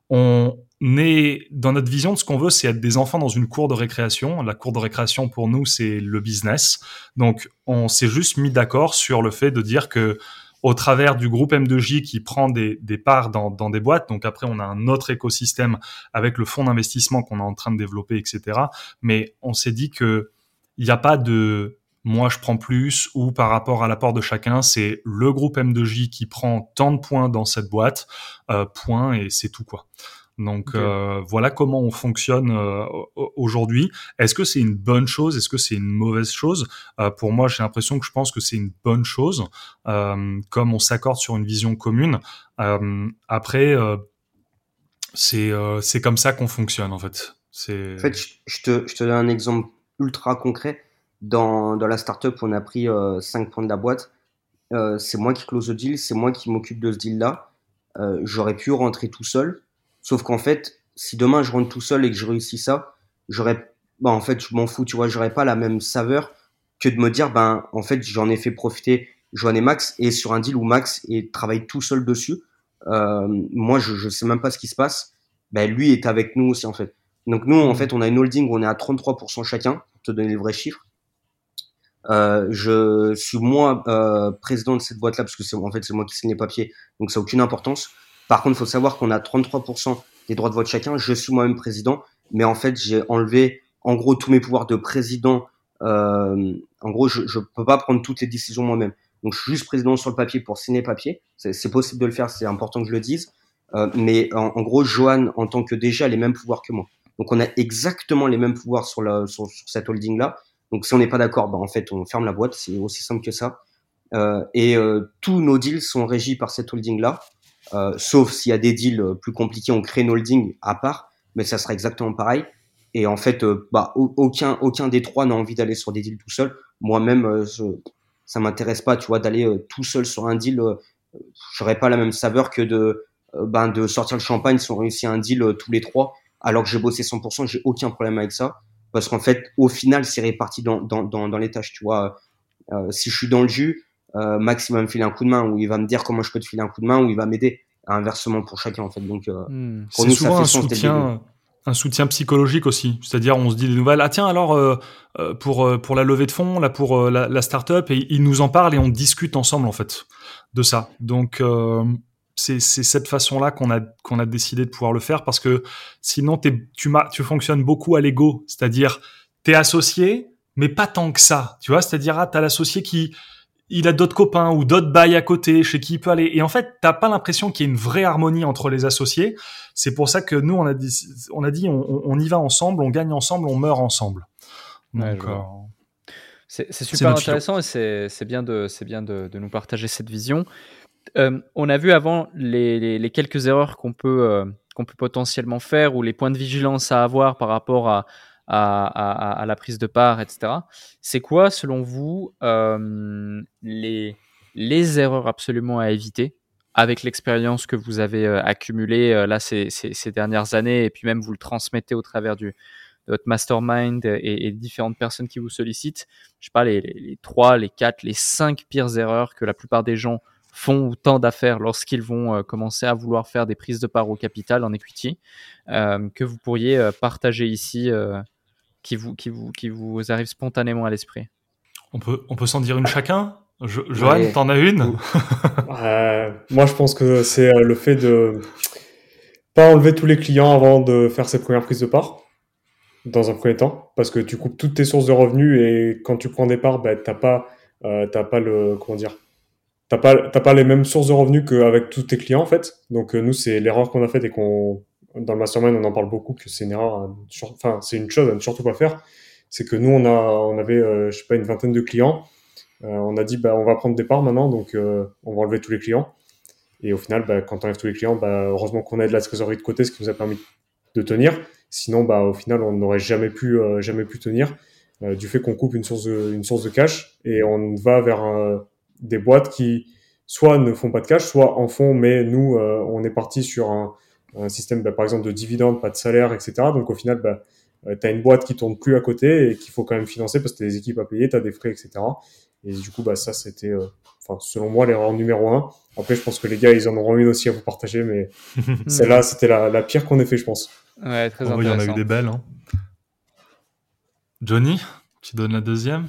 on est dans notre vision ce qu'on veut, c'est être des enfants dans une cour de récréation. La cour de récréation pour nous, c'est le business. Donc on s'est juste mis d'accord sur le fait de dire que au travers du groupe M2J qui prend des, parts dans, des boîtes. Donc après, on a un autre écosystème avec le fonds d'investissement qu'on est en train de développer, etc. Mais on s'est dit que il n'y a pas de moi je prends plus ou par rapport à l'apport de chacun, c'est le groupe M2J qui prend tant de points dans cette boîte, euh, point et c'est tout quoi. Donc euh, voilà comment on fonctionne euh, aujourd'hui. Est-ce que c'est une bonne chose? Est-ce que c'est une mauvaise chose? Euh, Pour moi, j'ai l'impression que je pense que c'est une bonne chose, comme on s'accorde sur une vision commune. après, c'est c'est comme ça qu'on fonctionne en fait. En fait, je te, je te donne un exemple ultra concret. Dans, dans la startup, on a pris 5 points de la boîte. c'est moi qui close le deal, c'est moi qui m'occupe de ce deal-là. J'aurais pu rentrer tout seul Sauf qu'en fait, si demain je rentre tout seul et que je réussis ça, j'aurais, bah, en fait, je m'en fous, tu vois, j'aurais pas la même saveur que de me dire, ben, en fait, j'en ai fait profiter Joanne et Max et sur un deal où Max et travaille tout seul dessus. Euh, moi, je, je sais même pas ce qui se passe. Ben, lui est avec nous aussi, en fait. Donc, nous, en mmh. fait, on a une holding où on est à 33% chacun, pour te donner les vrais chiffres. Euh, je suis moi euh, président de cette boîte-là parce que c'est en fait c'est moi qui signe les papiers, donc ça n'a aucune importance. Par contre, il faut savoir qu'on a 33% des droits de vote chacun. Je suis moi-même président, mais en fait, j'ai enlevé en gros tous mes pouvoirs de président. Euh, en gros, je ne peux pas prendre toutes les décisions moi-même. Donc, je suis juste président sur le papier pour signer papier. C'est possible de le faire, c'est important que je le dise. Euh, mais en, gros, Johan, en tant que déjà, a les mêmes pouvoirs que moi. Donc, on a exactement les mêmes pouvoirs sur, la, sur, cette holding-là. Donc, si on n'est pas d'accord, bah, en fait, on ferme la boîte. C'est aussi simple que ça. Euh, et euh, tous nos deals sont régis par cette holding-là. Euh, sauf s'il y a des deals euh, plus compliqués, on crée une holding à part, mais ça sera exactement pareil. Et en fait, euh, bah, aucun, aucun des trois n'a envie d'aller sur des deals tout seul. Moi-même, ça m'intéresse pas, tu vois, d'aller tout seul sur un deal. J'aurais pas la même saveur que de, ben, de sortir le champagne si on réussit un deal tous les trois. Alors que j'ai bossé 100%, j'ai aucun problème avec ça. Parce qu'en fait, au final, c'est réparti dans, dans, dans, dans, les tâches, tu vois. si je suis dans le jus, euh, Max il va me filer un coup de main ou il va me dire comment je peux te filer un coup de main ou il va m'aider. Inversement pour chacun en fait. Donc euh, hmm. c'est souvent un soutien un soutien psychologique aussi. C'est-à-dire on se dit des nouvelles ah tiens alors euh, pour pour la levée de fonds là pour la, la start-up et il nous en parle et on discute ensemble en fait de ça. Donc c'est cette façon-là qu'on a qu'on a décidé de pouvoir le faire parce que sinon es, tu tu fonctionnes beaucoup à l'ego. C'est-à-dire t'es associé mais pas tant que ça. Tu vois? C'est-à-dire ah, t'as l'associé qui il a d'autres copains ou d'autres bails à côté chez qui il peut aller. Et en fait, t'as pas l'impression qu'il y ait une vraie harmonie entre les associés. C'est pour ça que nous, on a dit, on, a dit on, y va ensemble, on gagne ensemble, on meurt ensemble. Euh, c'est super intéressant et c'est bien, de, bien de, nous partager cette vision. Euh, on a vu avant les, quelques erreurs qu'on peut, euh, qu'on peut potentiellement faire ou les points de vigilance à avoir par rapport à, à, la prise de part, etc. C'est quoi, selon vous, euh, les, les erreurs absolument à éviter avec l'expérience que vous avez euh, accumulée euh, là ces, ces, dernières années et puis même vous le transmettez au travers du, de votre mastermind et, différentes personnes qui vous sollicitent? Je sais pas, les, les, les 3, les 4, les 5 pires erreurs que la plupart des gens font ou tant d'affaires lorsqu'ils vont commencer à vouloir faire des prises de part au capital en equity que vous pourriez partager ici qui, vous, qui, vous, qui vous arrive spontanément à l'esprit On peut, on peut s'en dire une chacun Johan, t'en as une Moi, je pense que c'est le fait de pas enlever tous les clients avant de faire cette première prise de part dans un premier temps, parce que tu coupes toutes tes sources de revenus et quand tu prends des parts, ben, t'as pas, euh, t'as pas le, comment dire, t'as pas, t'as pas les mêmes sources de revenus qu'avec tous tes clients en fait. Donc euh, nous, c'est l'erreur qu'on a faite et qu'on, dans le mastermind, on en parle beaucoup que c'est une erreur, enfin c'est une chose à ne surtout pas faire. C'est que nous, on a, on avait, euh, je sais pas, une vingtaine de clients. Euh, on a dit, bah, on va prendre des parts maintenant, donc on va enlever tous les clients. Et au final, bah, quand on enlève tous les clients, bah, heureusement qu'on a de la trésorerie de côté, ce qui nous a permis de tenir. Sinon, bah, au final, on n'aurait jamais pu, euh, jamais pu tenir euh, du fait qu'on coupe une source, de, une source de cash et on va vers euh, des boîtes qui soit ne font pas de cash, soit en font, mais nous, on est parti sur un, un système, bah, par exemple, de dividendes, pas de salaire, etc. Donc au final, bah, tu as une boîte qui tourne plus à côté et qu'il faut quand même financer parce que tu as des équipes à payer, tu as des frais, etc. Et du coup, bah, ça, c'était, enfin, selon moi, l'erreur numéro un. Après, je pense que les gars, ils en auront une aussi à vous partager, mais celle-là, c'était la, la pire qu'on ait fait, je pense. Ouais, très oh, Il y en a eu des belles. Hein. Johnny, tu donnes la deuxième?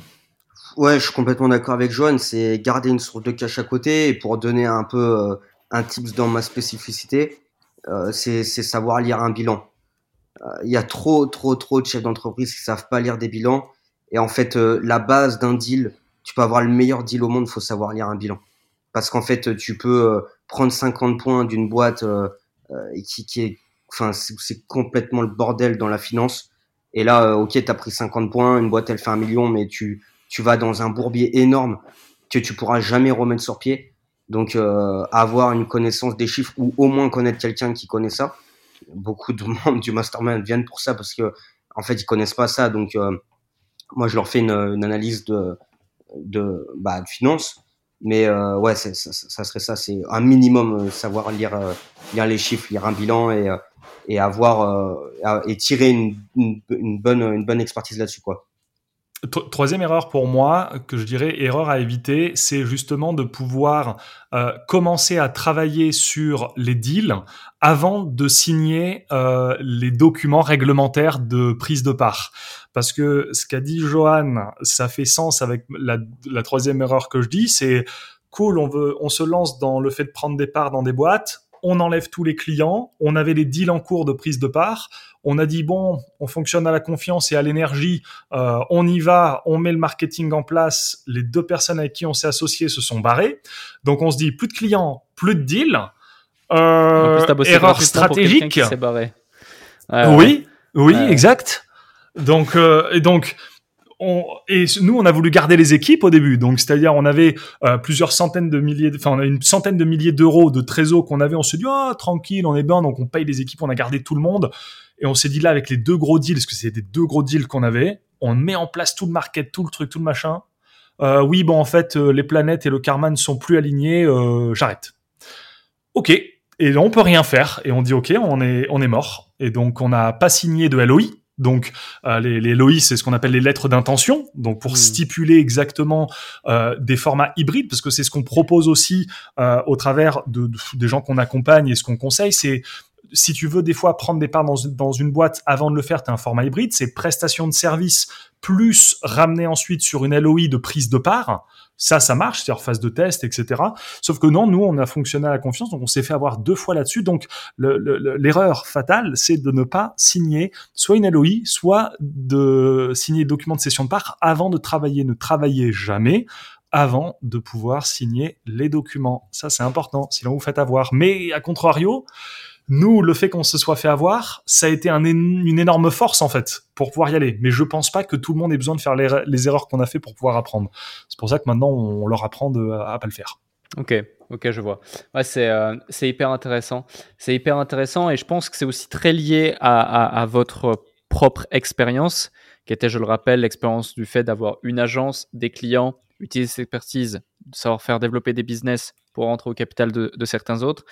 Ouais, je suis complètement d'accord avec Johan. C'est garder une source de cash à côté. Et pour donner un peu euh, un tips dans ma spécificité, euh, c'est savoir lire un bilan. Euh, il y a trop, trop, trop de chefs d'entreprise qui savent pas lire des bilans. Et en fait, la base d'un deal, tu peux avoir le meilleur deal au monde, faut savoir lire un bilan. Parce qu'en fait, tu peux prendre 50 points d'une boîte qui, qui, est enfin, c'est complètement le bordel dans la finance. Et là, euh, ok, tu as pris 50 points, une boîte elle fait un million, mais tu, tu vas dans un bourbier énorme que tu pourras jamais remettre sur pied. Donc, euh, avoir une connaissance des chiffres ou au moins connaître quelqu'un qui connaît ça. Beaucoup de membres du mastermind viennent pour ça parce que en fait ils connaissent pas ça. Donc, euh, moi je leur fais une, une analyse de de, bah, de finance. Mais euh, ouais, ça, ça, serait ça. C'est un minimum savoir lire, lire les chiffres, lire un bilan et et avoir euh, et tirer une, une, bonne une bonne expertise là-dessus quoi. Troisième erreur pour moi, que je dirais erreur à éviter, c'est justement de pouvoir euh, commencer à travailler sur les deals avant de signer euh, les documents réglementaires de prise de part. Parce que ce qu'a dit Johan, ça fait sens avec la, la troisième erreur que je dis, c'est cool, on veut, on se lance dans le fait de prendre des parts dans des boîtes, on enlève tous les clients, on avait les deals en cours de prise de part, on a dit bon, on fonctionne à la confiance et à l'énergie, euh, on y va, on met le marketing en place, les deux personnes avec qui on s'est associé se sont barrées, donc on se dit plus de clients, plus de deals, euh, erreur stratégique. oui, oui, exact. Donc, euh, et donc, et nous, on a voulu garder les équipes au début. Donc, c'est-à-dire, on avait euh, plusieurs centaines de milliers, enfin, une centaine de milliers d'euros de trésor qu'on avait. On s'est dit, ah, tranquille, on est bien. Donc, on paye les équipes, on a gardé tout le monde. Et on s'est dit là, avec les deux gros deals, parce que c'était des deux gros deals qu'on avait, on met en place tout le market, tout le truc, tout le machin. Euh, oui, bon, en fait, euh, les planètes et le karma ne sont plus alignés. J'arrête. Ok. Et on peut rien faire. Et on dit, ok, on est, on est mort. Et donc, on n'a pas signé de LOI donc euh, les, les LOI, c'est ce qu'on appelle les lettres d'intention, donc pour hmm. stipuler exactement euh, des formats hybrides, parce que c'est ce qu'on propose aussi euh, au travers de, des gens qu'on accompagne et ce qu'on conseille, c'est si tu veux des fois prendre des parts dans, dans une boîte avant de le faire, tu as un format hybride, c'est prestation de service plus ramener ensuite sur une LOI de prise de part. Ça, ça marche, c'est-à-dire phase de test, etc. Sauf que non, nous, on a fonctionné à la confiance, donc on s'est fait avoir deux fois là-dessus. Donc l'erreur fatale, c'est de ne pas signer soit une LOI, soit de signer document de cession de part avant de travailler. Ne travaillez jamais avant de pouvoir signer les documents. Ça, c'est important, sinon vous faites avoir. Mais à contrario, nous, le fait qu'on se soit fait avoir, ça a été une énorme force en fait pour pouvoir y aller. Mais je pense pas que tout le monde ait besoin de faire les, erreurs qu'on a fait pour pouvoir apprendre. C'est pour ça que maintenant on leur apprend de, à, pas le faire. Ok, ok, je vois. Ouais, c'est euh, hyper intéressant. C'est hyper intéressant et je pense que c'est aussi très lié à, à, votre propre expérience, qui était, je le rappelle, l'expérience du fait d'avoir une agence, des clients, utiliser cette expertise, savoir faire développer des business pour rentrer au capital de certains autres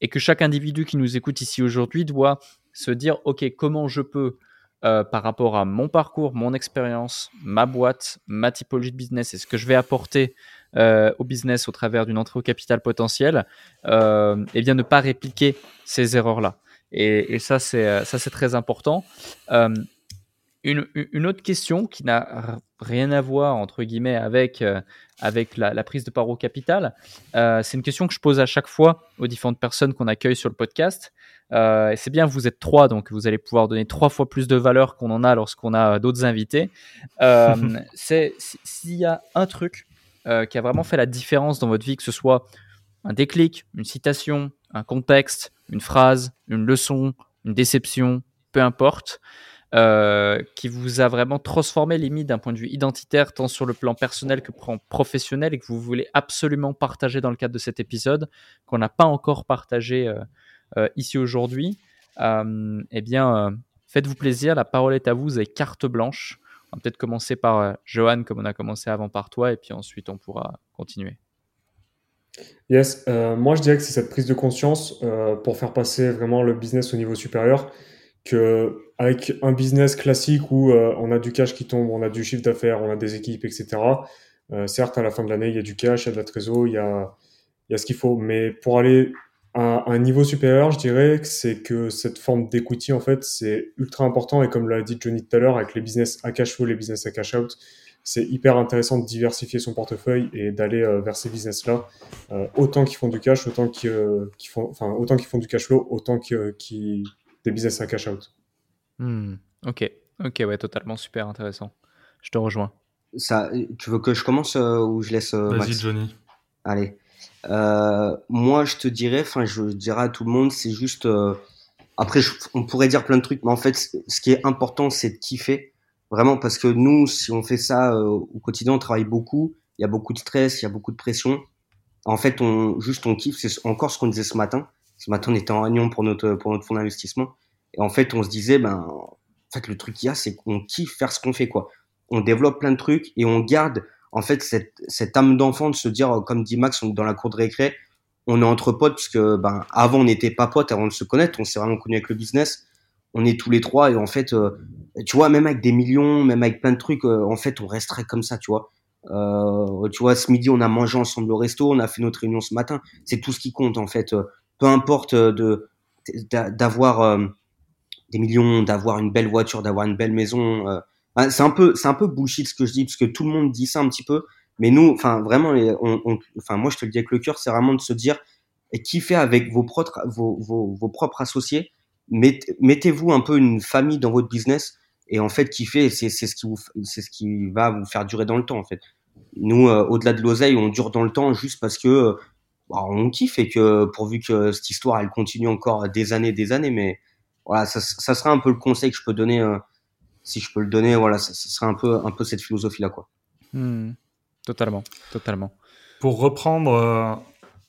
et que chaque individu qui nous écoute ici aujourd'hui doit se dire, OK, comment je peux euh, par rapport à mon parcours, mon expérience, ma boîte, ma typologie de business et ce que je vais apporter euh, au business au travers d'une entrée au capital potentiel, euh, et bien ne pas répliquer ces erreurs-là. Et, et, ça, c'est très important. Une, autre question qui n'a rien à voir entre guillemets avec avec la, la, prise de part au capital, c'est une question que je pose à chaque fois aux différentes personnes qu'on accueille sur le podcast. Euh, c'est bien, vous êtes trois, donc vous allez pouvoir donner trois fois plus de valeur qu'on en a lorsqu'on a d'autres invités. Euh, c'est s'il y a un truc euh, qui a vraiment fait la différence dans votre vie, que ce soit un déclic, une citation, un contexte, une phrase, une leçon, une déception, peu importe, euh, qui vous a vraiment transformé limite d'un point de vue identitaire, tant sur le plan personnel que professionnel, et que vous voulez absolument partager dans le cadre de cet épisode, qu'on n'a pas encore partagé euh, euh, ici aujourd'hui, eh bien, faites-vous plaisir. La parole est à vous. Vous avez carte blanche. On va peut-être commencer par Johan, comme on a commencé avant par toi, et puis ensuite on pourra continuer. Yes, moi je dirais que c'est cette prise de conscience pour faire passer vraiment le business au niveau supérieur, avec un business classique où euh, on a du cash qui tombe, on a du chiffre d'affaires, on a des équipes, etc. certes, à la fin de l'année, il y a du cash, il y a de la trésor, il y a, ce qu'il faut, mais pour aller à un niveau supérieur, je dirais que c'est que cette forme d'equity, en fait, c'est ultra important. Et comme l'a dit Johnny tout à l'heure, avec les business à cash flow, les business à cash out, c'est hyper intéressant de diversifier son portefeuille et d'aller euh, vers ces business-là, euh, autant qu'ils font du cash, autant qu'ils euh, font, enfin, autant qu'ils font du cash flow, autant qu'ils qu des business à cash out. Hmm, ok, ok, ouais, totalement super intéressant. Je te rejoins. Ça, tu veux que je commence ou je laisse Vas-y, Johnny. Allez. Euh, moi, je te dirais, enfin, je dirais à tout le monde, c'est juste. Euh, après, je, on pourrait dire plein de trucs, mais en fait, ce qui est important, c'est de kiffer. Vraiment, parce que nous, si on fait ça euh, au quotidien, on travaille beaucoup, il y a beaucoup de stress, il y a beaucoup de pression. En fait, on juste on kiffe. C'est encore ce qu'on disait ce matin. Ce matin, on était en réunion pour notre pour notre fonds d'investissement, et en fait, on se disait, ben, en fait, le truc qu'il y a, c'est qu'on kiffe faire ce qu'on fait, quoi. On développe plein de trucs et on garde en fait, cette, cette âme d'enfant de se dire, comme dit Max, on est dans la cour de récré, on est entre potes, parce que ben, avant, on n'était pas potes, avant de se connaître, on s'est vraiment connus avec le business. On est tous les trois, et en fait, euh, tu vois, même avec des millions, même avec plein de trucs, euh, en fait, on resterait comme ça, tu vois. Euh, tu vois, ce midi, on a mangé ensemble au resto, on a fait notre réunion ce matin. C'est tout ce qui compte, en fait. Peu importe de d'avoir des millions, d'avoir une belle voiture, d'avoir une belle maison ah, c'est un peu, c'est un peu bullshit ce que je dis parce que tout le monde dit ça un petit peu, mais nous, enfin vraiment, enfin moi je te le dis avec le cœur, c'est vraiment de se dire et kiffer avec vos propres, vos, vos, vos propres associés. Mettez-vous un peu une famille dans votre business et en fait kiffer, c'est c'est ce qui c'est ce qui va vous faire durer dans le temps en fait. Nous, euh, au-delà de l'oseille, on dure dans le temps juste parce que euh, on kiffe et que pourvu que cette histoire elle continue encore des années, des années, mais voilà, ça, ça sera un peu le conseil que je peux donner. Euh, si je peux le donner, voilà, ce serait un peu, un peu cette philosophie-là, quoi. Hmm. totalement, totalement. Pour reprendre, euh,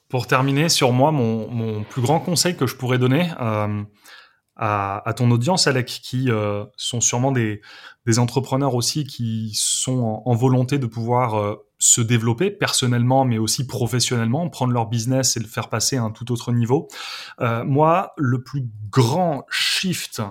pour terminer sur moi, mon, mon, plus grand conseil que je pourrais donner euh, à, à, ton audience, Alec, qui euh, sont sûrement des, des, entrepreneurs aussi qui sont en, volonté de pouvoir euh, se développer personnellement, mais aussi professionnellement, prendre leur business et le faire passer à un tout autre niveau. Euh, moi, le plus grand shift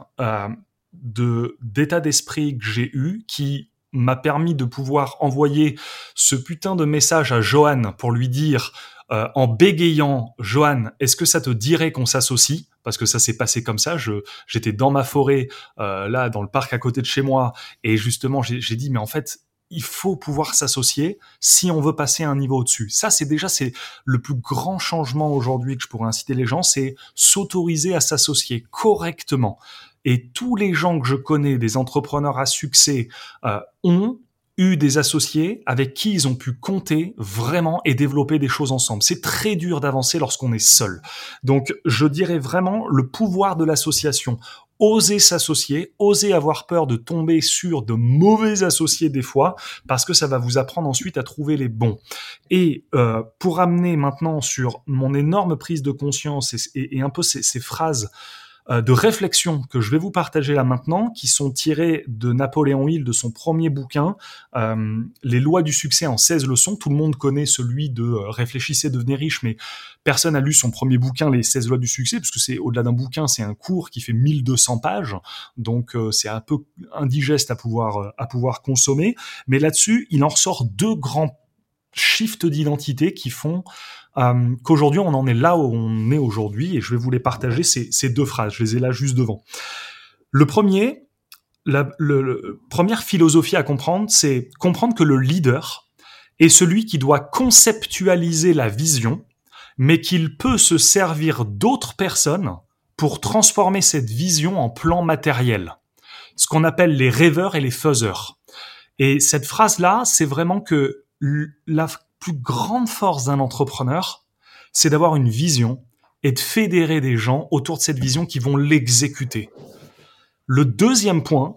de d'état d'esprit que j'ai eu qui m'a permis de pouvoir envoyer ce putain de message à Johan pour lui dire euh, en bégayant Johan, est-ce que ça te dirait qu'on s'associe? Parce que ça s'est passé comme ça. J'étais dans ma forêt euh, là dans le parc à côté de chez moi et justement j'ai dit mais en fait il faut pouvoir s'associer si on veut passer un niveau au-dessus. Ça, c'est déjà c'est le plus grand changement aujourd'hui que je pourrais inciter les gens, c'est s'autoriser à s'associer correctement. Et tous les gens que je connais, des entrepreneurs à succès, euh, ont eu des associés avec qui ils ont pu compter vraiment et développer des choses ensemble. C'est très dur d'avancer lorsqu'on est seul. Donc, je dirais vraiment le pouvoir de l'association. Oser s'associer, oser avoir peur de tomber sur de mauvais associés des fois, parce que ça va vous apprendre ensuite à trouver les bons. Et euh, pour amener maintenant sur mon énorme prise de conscience et, un peu ces, phrases de réflexions que je vais vous partager là maintenant, qui sont tirées de Napoléon Hill, de son premier bouquin, euh, Les lois du succès en 16 leçons. Tout le monde connaît celui de euh, Réfléchissez, devenez riche, mais personne n'a lu son premier bouquin, Les 16 lois du succès, parce que c'est au-delà d'un bouquin, c'est un cours qui fait 1200 pages, donc c'est un peu indigeste à pouvoir, à pouvoir consommer. Mais là-dessus, il en ressort deux grands shifts d'identité qui font euh, qu'aujourd'hui on en est là où on est aujourd'hui et je vais vous les partager ces, deux phrases. Je les ai là juste devant. Le premier, la première philosophie à comprendre, c'est comprendre que le leader est celui qui doit conceptualiser la vision, mais qu'il peut se servir d'autres personnes pour transformer cette vision en plan matériel. Ce qu'on appelle les rêveurs et les faiseurs. Et cette phrase-là, c'est vraiment que la plus grande force d'un entrepreneur, c'est d'avoir une vision et de fédérer des gens autour de cette vision qui vont l'exécuter. Le deuxième point,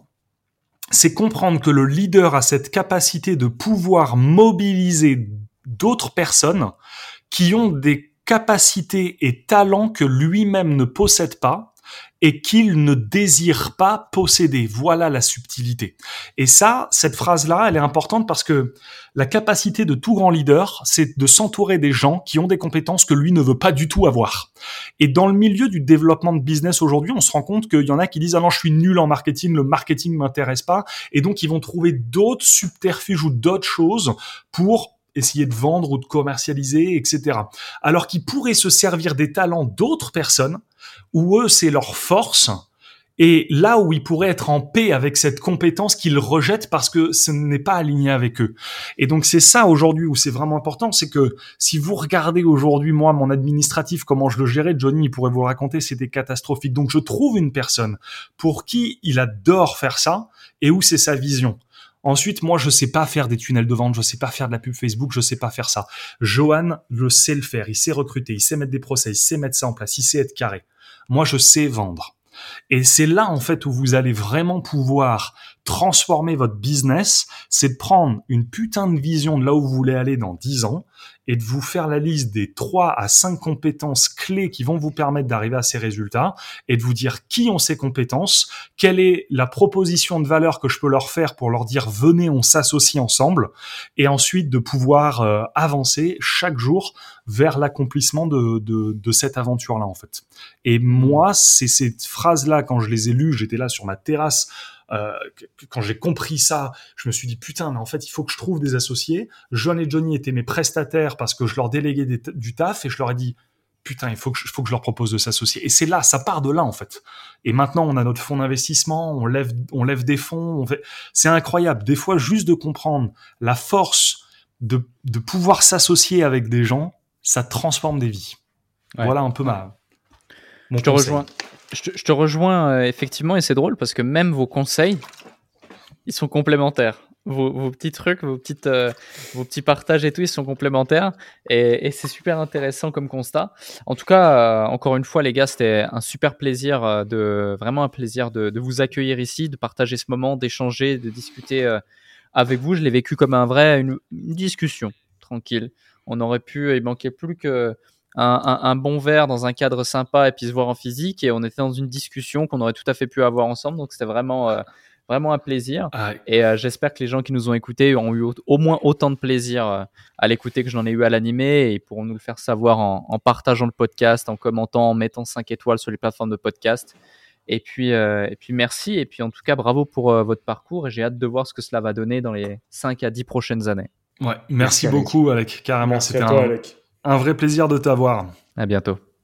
c'est comprendre que le leader a cette capacité de pouvoir mobiliser d'autres personnes qui ont des capacités et talents que lui-même ne possède pas et qu'il ne désire pas posséder. Voilà la subtilité. Et ça, cette phrase-là, elle est importante parce que la capacité de tout grand leader, c'est de s'entourer des gens qui ont des compétences que lui ne veut pas du tout avoir. Et dans le milieu du développement de business aujourd'hui, on se rend compte qu'il y en a qui disent ah non je suis nul en marketing, le marketing m'intéresse pas, et donc ils vont trouver d'autres subterfuges ou d'autres choses pour essayer de vendre ou de commercialiser, etc. Alors qu'ils pourraient se servir des talents d'autres personnes, où eux, c'est leur force, et là où ils pourraient être en paix avec cette compétence qu'ils rejettent parce que ce n'est pas aligné avec eux. Et donc c'est ça aujourd'hui où c'est vraiment important, c'est que si vous regardez aujourd'hui moi mon administratif comment je le gérais, Johnny il pourrait vous le raconter, c'était catastrophique. Donc je trouve une personne pour qui il adore faire ça et où c'est sa vision. Ensuite, moi, je sais pas faire des tunnels de vente, je sais pas faire de la pub Facebook, je sais pas faire ça. Johan, je sais le faire, il sait recruter, il sait mettre des procès, il sait mettre ça en place, il sait être carré. Moi, je sais vendre. Et c'est là, en fait, où vous allez vraiment pouvoir transformer votre business, c'est de prendre une putain de vision de là où vous voulez aller dans 10 ans et de vous faire la liste des 3 à 5 compétences clés qui vont vous permettre d'arriver à ces résultats et de vous dire qui ont ces compétences, quelle est la proposition de valeur que je peux leur faire pour leur dire venez, on s'associe ensemble et ensuite de pouvoir euh, avancer chaque jour vers l'accomplissement de, de, de, cette aventure-là en fait. Et moi, c'est ces phrases-là, quand je les ai lues, j'étais là sur ma terrasse euh, quand j'ai compris ça, je me suis dit putain, mais en fait, il faut que je trouve des associés. John et Johnny étaient mes prestataires parce que je leur déléguais du taf et je leur ai dit putain, il faut que je, faut que je leur propose de s'associer. Et c'est là, ça part de là en fait. Et maintenant, on a notre fonds d'investissement, on lève, on lève des fonds. Fait... C'est incroyable. Des fois, juste de comprendre la force de, de pouvoir s'associer avec des gens, ça transforme des vies. Voilà un peu ma. je te rejoins. Je te, rejoins euh, effectivement et c'est drôle parce que même vos conseils, ils sont complémentaires. Vos, petits trucs, vos, petites, euh, vos petits partages et tout, ils sont complémentaires et, c'est super intéressant comme constat. En tout cas, euh, encore une fois, les gars, c'était un super plaisir, de, vraiment un plaisir de, vous accueillir ici, de partager ce moment, d'échanger, de discuter avec vous. Je l'ai vécu comme un vrai, une, une discussion tranquille. On aurait pu, il manquait plus que un, bon verre dans un cadre sympa et puis se voir en physique. Et on était dans une discussion qu'on aurait tout à fait pu avoir ensemble. Donc c'était vraiment, euh, vraiment un plaisir. Ah et euh, j'espère que les gens qui nous ont écoutés ont eu au, moins autant de plaisir euh, à l'écouter que j'en ai eu à l'animer et pourront nous le faire savoir en, partageant le podcast, en commentant, en mettant 5 étoiles sur les plateformes de podcast. Et puis, et puis merci. Et puis en tout cas, bravo pour votre parcours. Et j'ai hâte de voir ce que cela va donner dans les 5 à 10 prochaines années. Ouais, merci, beaucoup, Alec. Carrément, c'était un, un vrai plaisir de t'avoir. À bientôt.